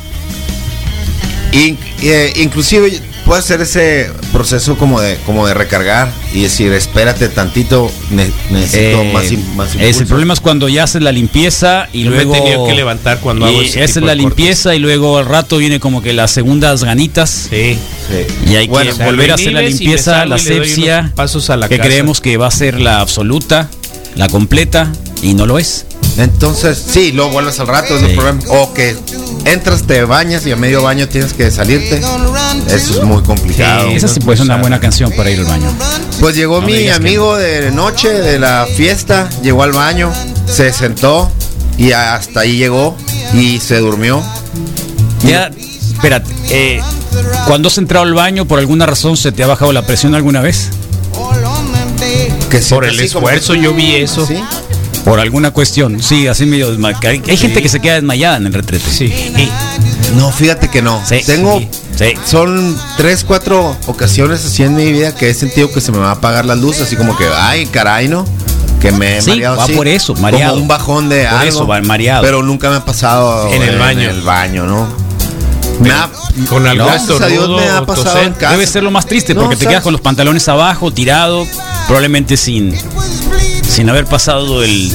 In- eh, inclusive puede ser ese proceso como de como de recargar y decir espérate tantito ne- necesito Eh, más, más es el impulso". problema es cuando ya haces la limpieza y Yo me he luego tenido que levantar cuando hago y ese esa tipo es la de cortes. limpieza y luego al rato viene como que las segundas ganitas Sí. Sí. y hay Bueno, que o sea, volver a hacer la limpieza, la unos pasos a la que casa. creemos que va a ser la absoluta, la completa y no lo es. Entonces sí luego vuelves al rato es el Sí. problema o que entras te bañas y a medio baño tienes que salirte eso es muy complicado Sí. Esa sí puede ser una buena canción para ir al baño. pues llegó No mi que amigo de noche de la fiesta llegó al baño se sentó y hasta ahí llegó y se durmió Ya, espérate, eh, cuando has entrado al baño por alguna razón se te ha bajado la presión alguna vez? que Por el como esfuerzo que- yo vi eso. ¿Sí? Por alguna cuestión, sí, así medio desma- que Hay, gente que se queda desmayada en el retrete. Sí. no fíjate que no Sí, tengo sí, sí. Son tres, cuatro ocasiones así en mi vida que he sentido que se me va a apagar las luces, así como que, ay, caray, ¿no? Que me he Sí, mareado va así, por eso, mareado. Como un bajón de Por algo. eso, va mareado. Pero nunca me ha pasado En el baño. En el baño, ¿no? Me ha- Con algún gracias a Dios estornudo me ha o pasado toser. en casa. Debe ser lo más triste No, porque te ¿sabes? quedas con los pantalones abajo, tirado, probablemente sin, sin haber pasado el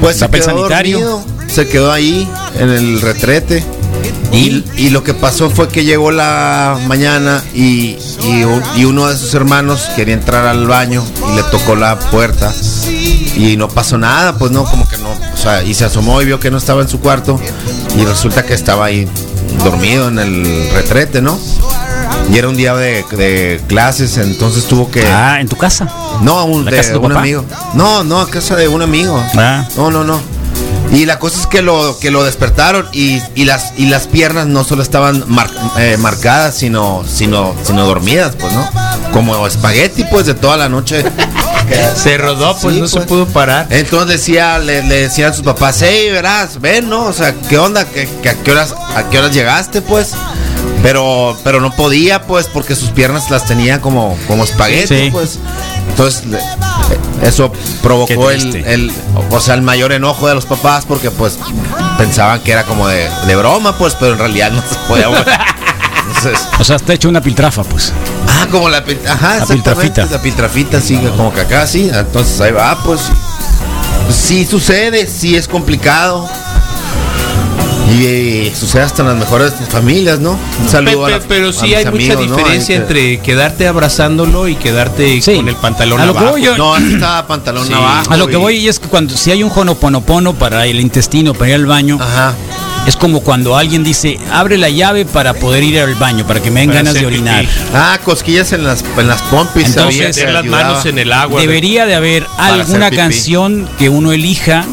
Pues papel sanitario. dormido, se quedó ahí en el retrete. Y, y lo que pasó fue que llegó la mañana y, y uno de sus hermanos quería entrar al baño y le tocó la puerta y no pasó nada, pues no, como que no, o sea, y se asomó y vio que no estaba en su cuarto y resulta que estaba ahí dormido en el retrete, ¿no? Y era un día de, de clases, entonces tuvo que... Ah, en tu casa. No, un, ¿La de un papá? amigo. No, no, a casa de un amigo. Ah. No, no, no. Y la cosa es que lo que lo despertaron y, y las y las piernas no solo estaban mar- eh, marcadas, sino sino sino dormidas, pues, ¿no? Como espagueti, pues, de toda la noche. Se rodó, pues Sí, no se pues. pudo parar. Entonces decía, le, le decían a sus papás, hey, verás, ven, ¿no? O sea, ¿qué onda? ¿Qué, qué- a qué horas a qué horas llegaste, pues? Pero pero no podía, pues, porque sus piernas las tenía como como espagueti, Sí. pues. Entonces le- eso provocó el, o sea el mayor enojo de los papás porque pues pensaban que era como de, de broma, pues, pero en realidad no se podía. Entonces, O sea, está hecho una piltrafa, pues. Ah, como la, ajá, La exactamente, piltrafita. La piltrafita, sí, como que acá sí. Entonces ahí va, pues. pues, sí sucede, sí es complicado. Y, eh, sucede hasta en las mejores familias, ¿no? Un saludo Pe- pe- pero a sí mis hay mucha diferencia que- entre quedarte abrazándolo y quedarte Sí. con el pantalón A lo que abajo. voy yo- No, aquí estaba pantalón Sí. abajo. A lo que y- voy es que cuando si hay un jonoponopono para el intestino, para ir al baño, Ajá. es como cuando alguien dice, abre la llave para poder ir al baño, para que me den Para ganas de orinar. pipí. Ah, cosquillas en las, en las pompis. Entonces, que las manos en el agua. Debería de haber alguna canción que uno elija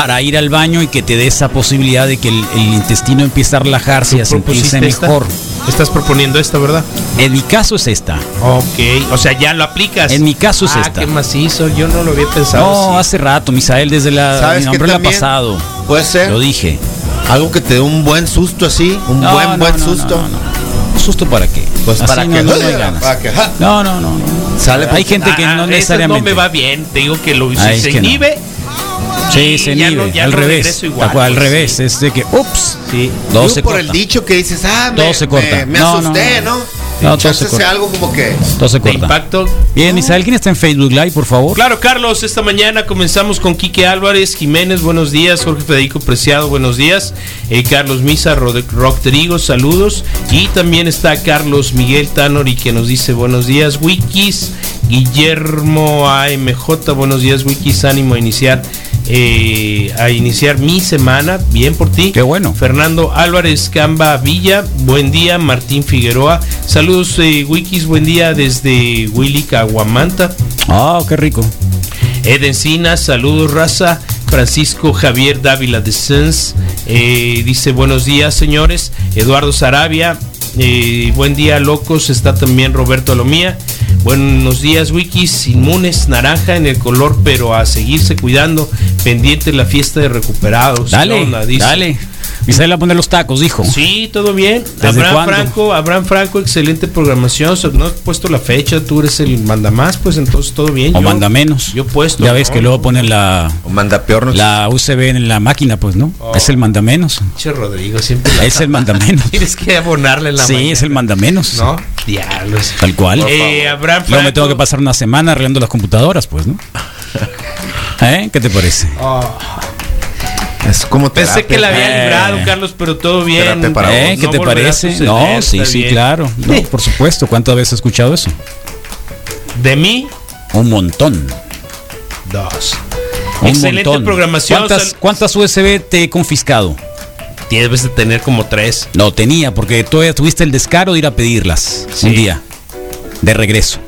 para ir al baño y que te dé esa posibilidad de que el, el intestino empiece a relajarse y a ¿Tú sentirse esta? mejor. Estás proponiendo esta, ¿verdad? En mi caso es esta. Ok. O sea, ya lo aplicas. En mi caso es ah, esta. qué macizo. Yo no lo había pensado. No, así. hace rato, Misael, desde la ¿Sabes mi qué nombre también? pasado. Puede ser Lo dije. algo que te dé un buen susto así, un No, buen no, buen no, susto. no, no, no. ¿Un ¿Susto para qué? Pues Así para que no, no hay ganas. para que- ja. No, no, no, no. Sale Hay gente que Ah, no esa necesariamente. no me va bien. Te digo que lo Ah, se que no. inhibe. Sí, se ya inhibe, no- ya al no revés. igual, cual, al revés, es de que, ups, Sí. todo se por corta. el dicho que dices, ah, Todo me, se corta. me, me No, no, asusté, no. ¿no? No, todo se corta. algo como que... Todo se corta. impacto. Bien, Misael, ¿quién está en Facebook Live, por favor? Claro, Carlos, esta mañana comenzamos con Quique Álvarez, Jiménez, buenos días, Jorge Federico Preciado, buenos días, eh, Carlos Misa, Rod- Rock Trigo, saludos, y también está Carlos Miguel Tanori que nos dice buenos días, Wikis, Guillermo AMJ, buenos días, Wikis, ánimo a iniciar. Eh, a iniciar mi semana, bien por ti. Qué bueno. Fernando Álvarez Camba Villa, buen día. Martín Figueroa, saludos eh, Wikis, buen día desde Willy Caguamanta. Ah, qué rico. Ed Encinas, saludos raza. Francisco Javier Dávila de Sens eh, dice buenos días señores. Eduardo Sarabia, eh, buen día locos. Está también Roberto Alomía. Buenos días Wikis, inmunes, naranja en el color, pero a seguirse cuidando. Pendiente la fiesta de recuperados. Dale. Dice. dale. Misael a poner los tacos, dijo. Sí, todo bien. ¿Desde Abraham cuándo? Franco, Abraham Franco, excelente programación. No has puesto la fecha, tú eres el mandamás, pues entonces todo bien. O Yo- manda menos. Yo he puesto. Ya ves ¿no? que luego ponen la, O manda peor, ¿no? la USB en la máquina, pues, ¿no? Oh. Es el manda menos. Che, Rodrigo, siempre la- Es el manda menos. Tienes que abonarle en la Sí, mañana. es el manda menos. ¿No? Diablos. Tal cual. Eh, Abraham Luego me Franco. tengo que pasar una semana arreglando las computadoras, pues, ¿no? ¿Eh? ¿Qué te parece? Es como Pensé terapia. que la había Eh. librado, Carlos, pero todo bien. Para ¿Eh? ¿Qué No te parece? suceder, No, sí, sí, bien. claro. No, por supuesto. ¿Cuántas veces has escuchado eso? De mí, Un montón. dos. Un Excelente montón. programación. ¿Cuántas, Sal- ¿Cuántas USB te he confiscado? Debes de tener como tres. No, tenía, porque todavía tuviste el descaro de ir a pedirlas Sí. un día. De regreso.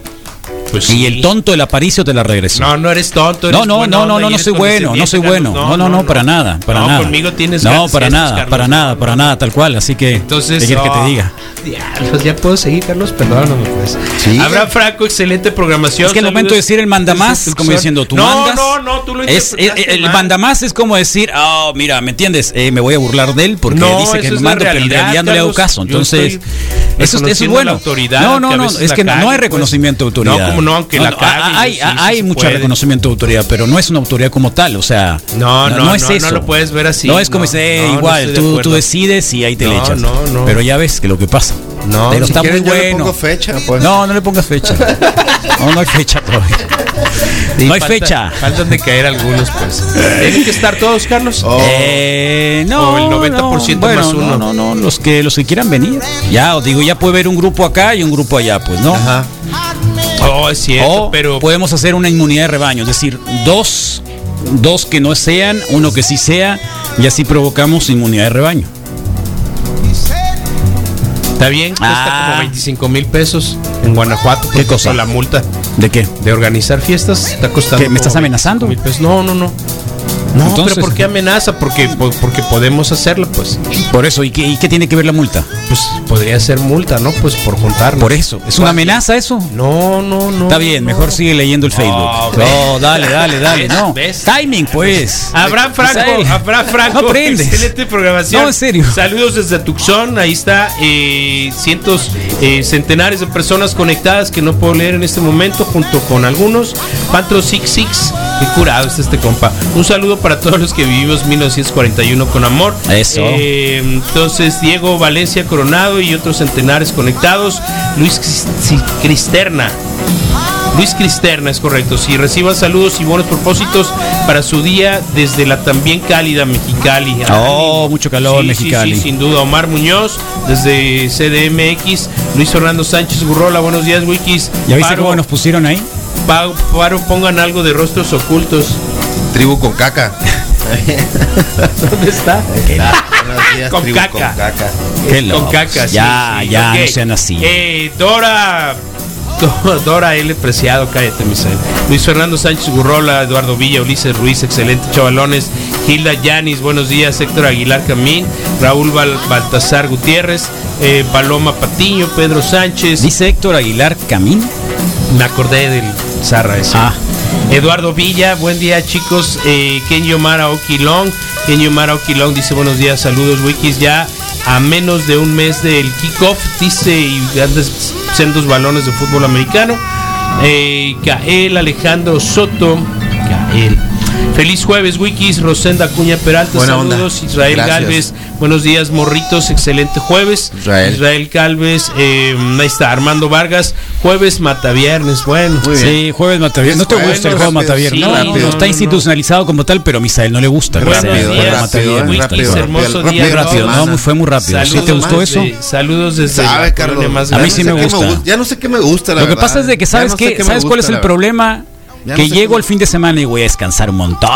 Pues y sí. el tonto del aparicio te la regresó. No, no eres tonto. eres No, no, no, no, no, no soy bueno, no soy bueno. No, no, no, para nada, para No, nada. conmigo tienes No, para esas, nada, Carlos. para nada, para nada, tal cual. Así que, Entonces, ¿qué quieres que te oh, diga? Diablos, ya puedo seguir, Carlos, perdóname pues. Sí. Abraham Franco, excelente programación. Es que el saludos. momento de decir el manda más, Desde es como diciendo, tú no, mandas. No, no, tú lo es, interpretaste el, el mal. manda más es como decir, oh, mira, ¿me entiendes? Eh, me voy a burlar de él porque No, dice que me es mando, pero en realidad, no le hago caso. Entonces, eso, es- bueno. la autoridad no, no, no, es que no cague, hay pues. reconocimiento de No, autoridad. como no, aunque la cague, Hay, sí, sí hay se mucho puede. reconocimiento de autoridad, pero no es una autoridad como tal, o sea, No, no, es no, no eso. lo puedes ver así, No es como no, dice, eh, no, no igual, de tú, tú decides y ahí te le No, echas. no, no. Pero ya ves que lo que pasa. No, pero Si está muy quieren, yo le bueno. pongo fecha, pues. No, no le pongas fecha. No, no hay fecha todavía. Sí, no hay falta- fecha. Faltan de caer algunos, pues. ¿Tienen que estar todos, Carlos? Oh. Eh, no, O el 90% no, bueno, más uno. No, no, no, los que los que quieran venir. Ya, os digo, ya puede haber un grupo acá y un grupo allá, pues, ¿no? Ajá. Oh, es cierto, O pero podemos hacer una inmunidad de rebaño, es decir, dos, dos que no sean, uno que sí sea, y así provocamos inmunidad de rebaño. Está bien, cuesta Ah. como 25 mil pesos en Guanajuato. ¿Qué cosa? La multa ¿De qué? de organizar fiestas está costando. ¿Qué, me estás amenazando? 25,000 pesos. No, no, no. No, Entonces- pero ¿por qué amenaza? Porque, po- porque podemos hacerla, pues. Por eso, ¿y qué, y qué tiene que ver la multa? Pues podría ser multa, ¿no? Pues por juntarnos. Por eso, ¿es una amenaza eso? No, no, no. Está bien, no. mejor sigue leyendo el Facebook. No, dale, dale, dale, ¿Ves? no. ¿Ves? Timing, pues. Abraham Franco, Misael. Abraham Franco, No excelente programación. No, en serio. Saludos desde Tucson, ahí está, eh, cientos, eh, centenares de personas conectadas que no puedo leer en este momento, junto con algunos. Pantro Six Six, qué curado está este compa. Un saludo para todos los que vivimos 1941 con amor. Eso. Eh, entonces, Diego Valencia Coronado y otros centenares conectados. Luis Cris- Cristerna. Luis Cristerna, es correcto. Si reciban saludos y buenos propósitos para su día desde la también cálida Mexicali. Oh, mucho calor, Sí, Mexicali. Sí, sí, sin duda. Omar Muñoz, desde CDMX. Luis Fernando Sánchez Gurrola, buenos días, Wikis. ¿Ya viste Paro, cómo nos pusieron ahí? Pa- Paro, pongan algo de rostros ocultos. Tribu con caca. ¿Dónde está? Buenos días, Con tribu caca. con caca. Qué Con caca, sí, Ya, sí, ya, ok. no sean así. Eh, Dora. Do- Dora L. Preciado, cállate, Misael. Luis Fernando Sánchez Gurrola, Eduardo Villa, Ulises Ruiz, excelente chavalones. Hilda Yanis, buenos días. Héctor Aguilar Camín, Raúl Bal- Baltasar Gutiérrez, eh, Paloma Patiño, Pedro Sánchez. Dice Héctor Aguilar Camín. Me acordé del Zarra ese. Ah. Eduardo Villa, buen día chicos. Eh, Kenyo Mara Okilong. Kenyo Mara Okilong dice buenos días, saludos Wikis. Ya a menos de un mes del kickoff, dice, y grandes sendos balones de fútbol americano. Eh, Alejandro Soto. Gael. Feliz jueves, Wikis, Rosenda Cuña Peralta, Buena onda. saludos, Israel Gracias. Galvez, buenos días, morritos, excelente jueves. Israel. Galvez, eh, ahí está, Armando Vargas, jueves Mataviernes, bueno. Muy bien. Sí, jueves Mataviernes. ¿No te gusta el juego rápido, Mataviernes? sí, no, rápido. no está institucionalizado como tal, pero a Misael no le gusta. Buenos días, hermoso rápido, día. Muy rápido, no, fue muy rápido. ¿Sí te Saludos gustó desde- eso? Saludos desde Sabe, Carlos. más A mí sí me no sé qué gusta. Ya no sé qué me gusta, la Lo que verdad. pasa es de que sabes que sabes cuál es el problema Ya que no sé llego qué- el fin de semana y voy a descansar un montón,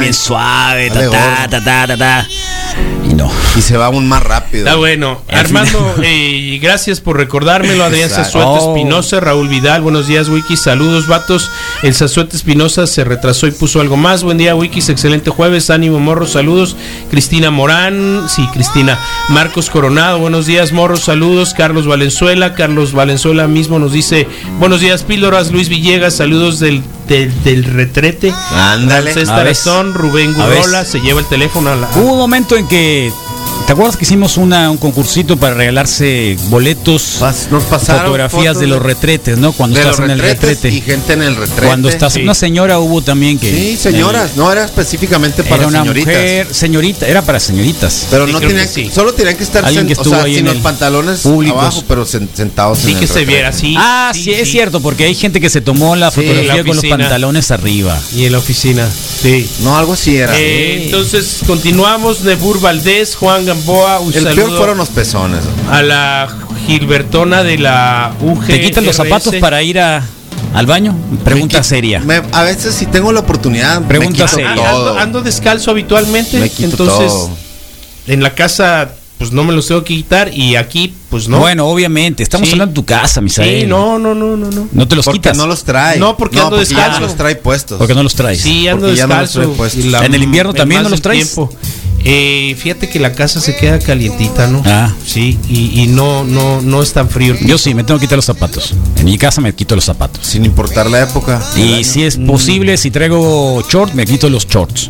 bien suave, ta Dale ta gordo. ta ta ta ta. Y no. Y se va aún más rápido. Está bueno. Armando, eh, gracias por recordármelo. Adrián. Sazueta Oh. Espinosa, Raúl Vidal, buenos días, Wikis. Saludos, vatos. El Sazueta Espinosa se retrasó y puso algo más. Buen día, Wikis. Excelente jueves. Ánimo, morros. Saludos. Cristina Morán, sí, Cristina. Marcos Coronado, buenos días, morros. Saludos. Carlos Valenzuela. Carlos Valenzuela mismo nos dice, buenos días, píldoras. Luis Villegas, saludos del, del, del retrete. Ándale. Tarazón, Rubén A ver. Gurrola, se lleva el teléfono a la. Hubo un momento en que ¿Te acuerdas que hicimos una, un concursito para regalarse boletos, Pas- nos pasaron fotografías fotos de los retretes, ¿no? Cuando de estás los en el retrete. y gente en el retrete. Cuando estás, Sí. una señora hubo también que. Sí, señoras, no era específicamente Era para una señoritas. mujer, señorita, era para señoritas. Pero Sí, no tenían que sí. solo tenían que estar Alguien sen- que o estuvo sea, ahí sin en los pantalones públicos. abajo, pero sen- sentados Sí en que el se retrete. viera así. ah, sí, es cierto, porque hay gente que se tomó la Sí, fotografía la con los pantalones arriba. Y en la oficina. Sí. No, algo así era. Eh, entonces continuamos. Nebur Valdés, Juan Gamboa, un el peor fueron los pezones. a la Gilbertona de la UG. ¿Te quitan los zapatos para ir a, al baño? Pregunta Me seria. me- a veces si tengo la oportunidad, Pregunta me quito seria. todo. ando, ando descalzo habitualmente. Me quito entonces, todo. en la casa, pues no me los tengo que quitar. Y aquí, pues no. Bueno, obviamente, estamos Sí. hablando de tu casa, Misael. sí, no, no, no, no, no. No te los porque quitas. no los trae. No, porque ando ya descalzo. no los trae puestos. Porque no los traes. Sí, ando Porque ya no los descalzo. trae puestos. y la- ¿En el invierno también no los traes? tiempo. Eh, fíjate que la casa se queda calientita, ¿no? Ah. Sí, y, y no, no, no es tan frío. Yo sí, me tengo que quitar los zapatos. En mi casa me quito los zapatos. Sin importar la época. Y si es posible, si traigo short, me quito los shorts.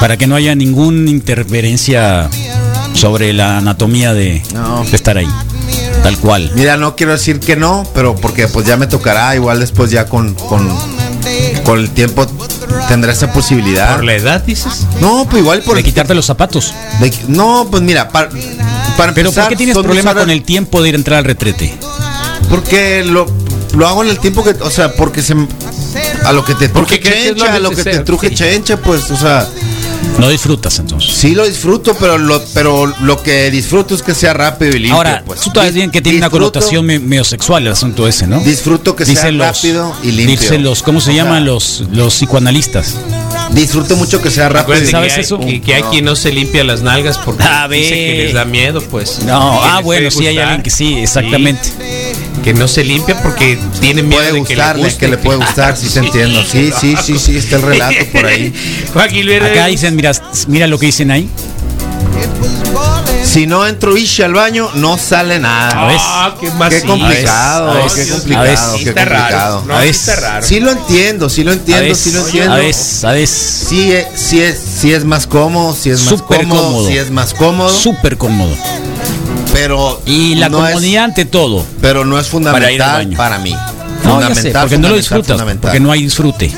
Para que no haya ninguna interferencia sobre la anatomía de, No. de estar ahí. Tal cual. Mira, no quiero decir que no, pero porque pues ya me tocará, igual después ya con, con, con el tiempo tendrá esa posibilidad. ¿Por la edad dices? No, pues igual por De quitarte los zapatos. de- no, pues mira, para, para Pero empezar, ¿por qué tienes problema con el tiempo de ir a entrar al retrete? Porque lo, lo hago en el tiempo que, o sea, porque se a lo que te Porque truje chencha, a lo que te truje chencha, pues, o sea, No disfrutas entonces. sí lo disfruto, pero lo, pero lo que disfruto es que sea rápido y limpio. Ahora, pues. tú sabes bien que tiene una Disfruto- connotación me- medio sexual el asunto ese, ¿no? Disfruto que sea los- rápido y limpio. Dicen los, ¿cómo se O llaman sea, los, los psicoanalistas? Disfruto mucho que sea rápido. Y ¿Sabes que hay, eso? Que, que hay quien no se limpia las nalgas porque A dice ver. que les da miedo, pues. No, ah, bueno, sí hay alguien que sí, exactamente. Sí, que no se limpia porque tiene miedo puede de que le gustarle, guste. que le puede gustar, sí te entiendo. Sí, sí, sí, sí, está el relato por ahí. Acá dicen, mira, mira lo que dicen ahí. Si no entro Ishi al baño, no sale nada. A ver. Ah, qué más Qué complicado, a qué a complicado, qué complicado. A raro. Sí lo entiendo, sí lo A entiendo, ver, sí lo entiendo. a ver, a ver. Sí, es- sí es, sí es más cómodo, sí es más Súper cómodo, cómodo. sí es más cómodo, Súper cómodo. Pero Y la no es- comodidad ante todo. pero no es Para ir al fundamental baño. para, mí. No, ya sé, porque no lo fundamental, disfrutas, fundamental. porque no hay disfrute.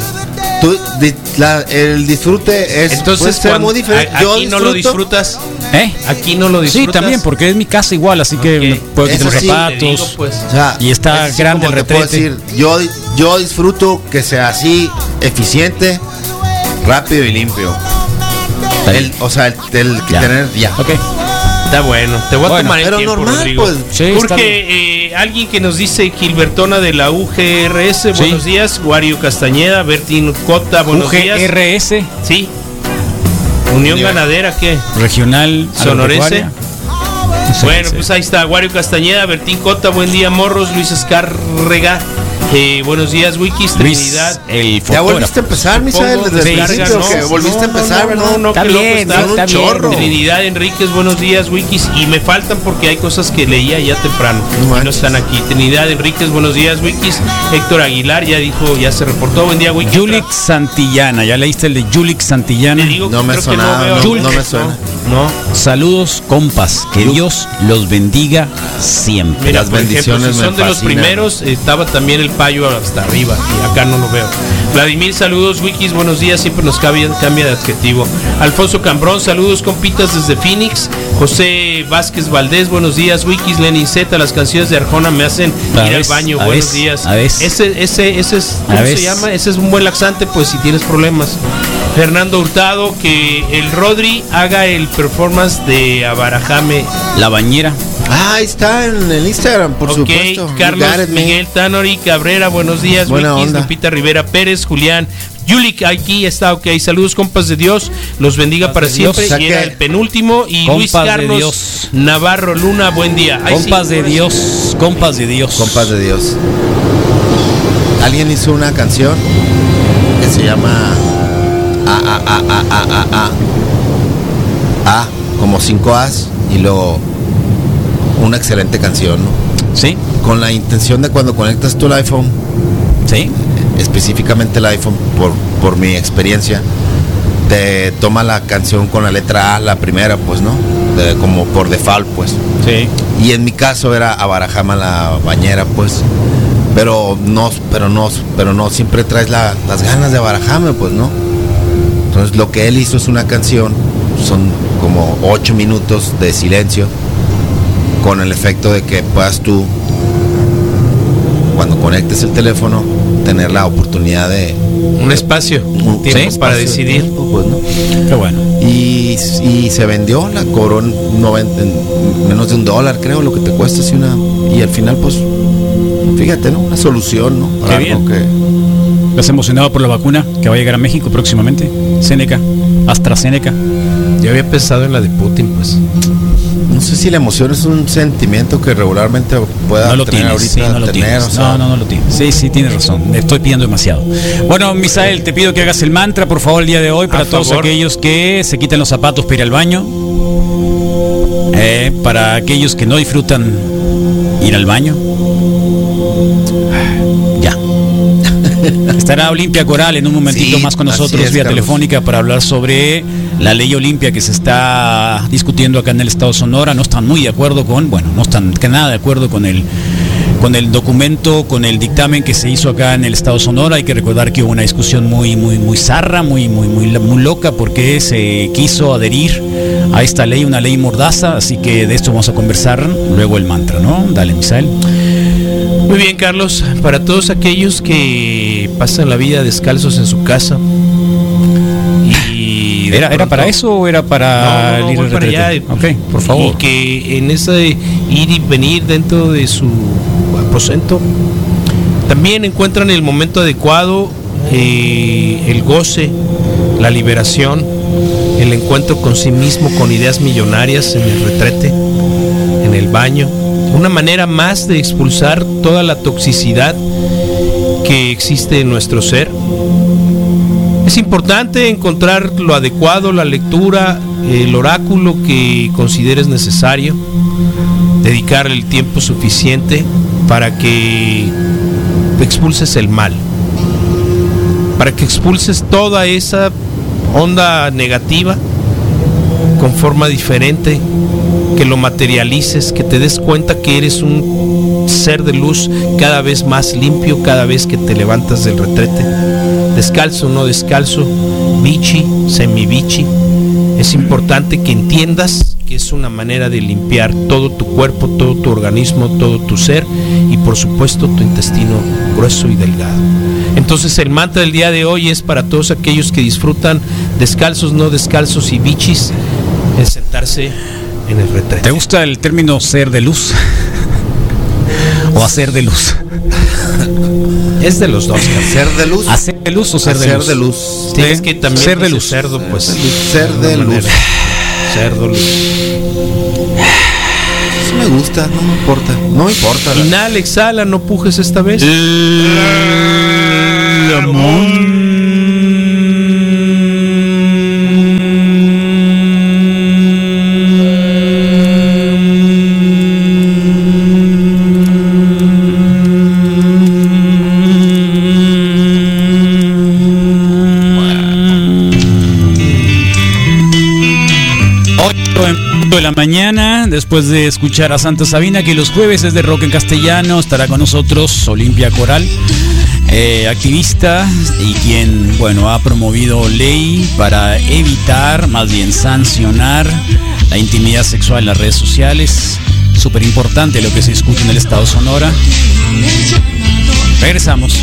Tú- di- la- el disfrute es Entonces, puede ser cuando- muy diferente. a- Yo aquí no lo disfrutas. ¿Eh? Aquí no lo Sí, disfrutas. también, porque es mi casa igual, así que puedo quitar los sí, zapatos. digo, pues. O sea, y está es grande el retrete. decir, yo, yo disfruto que sea así, eficiente, rápido y limpio. El- o sea, el, el Ya. tener ya. Ok. Está bueno, te voy a Bueno, tomar el pero tiempo, normal, Rodrigo. pues. Sí, Porque eh, alguien que nos dice Gilbertona de la UGRS, buenos días, Wario Castañeda, Bertín Cota, buenos días. UGRS, Sí. Unión Ganadera, ¿qué? regional Sonorense. Bueno, pues ahí está, Wario Castañeda, Bertín Cota, buen día, Morros, Luis Escárrega. Eh, buenos días, Wikis, Luis, Trinidad. el Ya volviste a empezar, Misael, desde el principio, no, volviste a empezar, no, ¿verdad? No, no, Está bien, un chorro. Trinidad Enríquez, buenos días, Wikis. Y me faltan porque hay cosas que leía ya temprano. No y no manches. están aquí. Trinidad Enríquez, buenos días, Wikis. Héctor Aguilar ya dijo, ya se reportó. Buen día, Wikis. Yulik Santillana, ¿ya leíste el de Yulik Santillana? No que me sonaba, no me suena. ¿No? Saludos, compas. Que Dios los bendiga siempre. Mira, Las por ejemplo, bendiciones si me son de los primeros, estaba también el payo hasta arriba y acá no lo veo. Vladimir, saludos, Wikis, buenos días, siempre nos cambia, cambia de adjetivo. Alfonso Cambrón, saludos, compitas desde Phoenix. José Vázquez Valdés, buenos días, Wikis, Lenin Z, las canciones de Arjona me hacen A ir al baño, buenos días. a. Ese, ese, ese es, A ¿cómo se llama? Ese es un buen laxante, pues si tienes problemas. Fernando Hurtado, que el Rodri haga el performance de Abarajame La bañera. Ah, ahí está en el Instagram, por ok, supuesto. Carlos. Miguel Tanori Cabrera, buenos días. Buena Wikis, onda. Lupita Rivera Pérez, Julián. Yulik aquí está, ok. Saludos, compas de Dios. Los bendiga para Dios. siempre. Y era el penúltimo. Y Compas Luis de Carlos Dios. Navarro Luna, buen día. Ay, sí, Compas de sí. Dios. Compas de Dios. Compas de Dios. Alguien hizo una canción que se llama A, A, A, A, A, A, A. A, como cinco As, y luego una excelente canción, ¿no? Sí, Con la intención de cuando conectas tu iPhone, sí. específicamente el iPhone, por, por mi experiencia, te toma la canción con la letra A, la primera, pues, ¿no? De- como por default, pues. Sí. Y en mi caso era Abarajama la bañera, pues. Pero no, pero no, pero no siempre traes la- las ganas de Abarajame, pues, ¿no? Entonces lo que él hizo es una canción, son como ocho minutos de silencio, con el efecto de que puedas tú, cuando conectes el teléfono, tener la oportunidad de Un espacio, un tiempo Sí, para decidir. tiempo, pues, ¿no? Qué bueno. Y, y se vendió, la cobró en, 90 en menos de un dólar, creo, lo que te cuesta. así una, y al final, pues, fíjate, ¿no? Una solución, ¿no? Para Qué algo que- ¿Estás emocionado por la vacuna que va a llegar a México próximamente? Seneca, AstraZeneca. Yo había pensado en la de Putin, pues. No sé si la emoción es un sentimiento que regularmente pueda No lo tener tienes, ahorita sí, no lo tener, tienes. o sea, No, no, no lo tienes. Sí, sí, tienes razón. Me estoy pidiendo demasiado. Bueno, Misael, te pido que hagas el mantra, por favor, el día de hoy, para A todos favor. aquellos que se quiten los zapatos para ir al baño. Eh, para aquellos que no disfrutan ir al baño. Ya. Estará Olimpia Coral en un momentito Sí, más con nosotros es, vía Carlos. telefónica para hablar sobre la ley Olimpia que se está discutiendo acá en el Estado Sonora. No están muy de acuerdo con, bueno, no están que nada de acuerdo con el con el documento, con el dictamen que se hizo acá en el Estado Sonora. Hay que recordar que hubo una discusión muy, muy, muy zarra, muy, muy, muy, muy loca, porque se quiso adherir a esta ley, una ley mordaza. Así que de esto vamos a conversar luego el mantra, ¿no? Dale, Misael. Muy bien, Carlos. Para todos aquellos que pasan la vida descalzos en su casa. ¿Era, ¿Era para eso o era para No, no, el ir para allá. Ok, por favor. Y que en ese ir y venir dentro de su aposento también encuentran el momento adecuado, eh, el goce, la liberación, el encuentro con sí mismo, con ideas millonarias en el retrete, en el baño. Una manera más de expulsar toda la toxicidad que existe en nuestro ser. Es importante encontrar lo adecuado, la lectura, el oráculo que consideres necesario, dedicarle el tiempo suficiente para que expulses el mal, para que expulses toda esa onda negativa con forma diferente, que lo materialices, que te des cuenta que eres un ser de luz cada vez más limpio cada vez que te levantas del retrete, descalzo no descalzo, bichi, semi-bichi. Es importante que entiendas que es una manera de limpiar todo tu cuerpo, todo tu organismo, todo tu ser y por supuesto tu intestino grueso y delgado. Entonces el mantra del día de hoy es para todos aquellos que disfrutan descalzos, no descalzos y bichis, en sentarse en el retrete. ¿Te gusta el término ser de luz? ¿O hacer de luz? Es de los dos. Ser de luz. ¿Hacer de luz o ser de luz? de luz. Sí, es que también ser de luz. cerdo, pues. Ser de luz. Cerdo luz. Eso me gusta, no me importa. No me importa. la- Inhala, exhala, no pujes esta vez. Hoy después de escuchar a Santa Sabina, que los jueves es de rock en castellano. Estará con nosotros Olimpia Coral, eh, activista y quien, bueno, ha promovido ley para evitar, más bien sancionar, la intimidad sexual en las redes sociales. Súper importante lo que se discute en el Estado Sonora. Regresamos.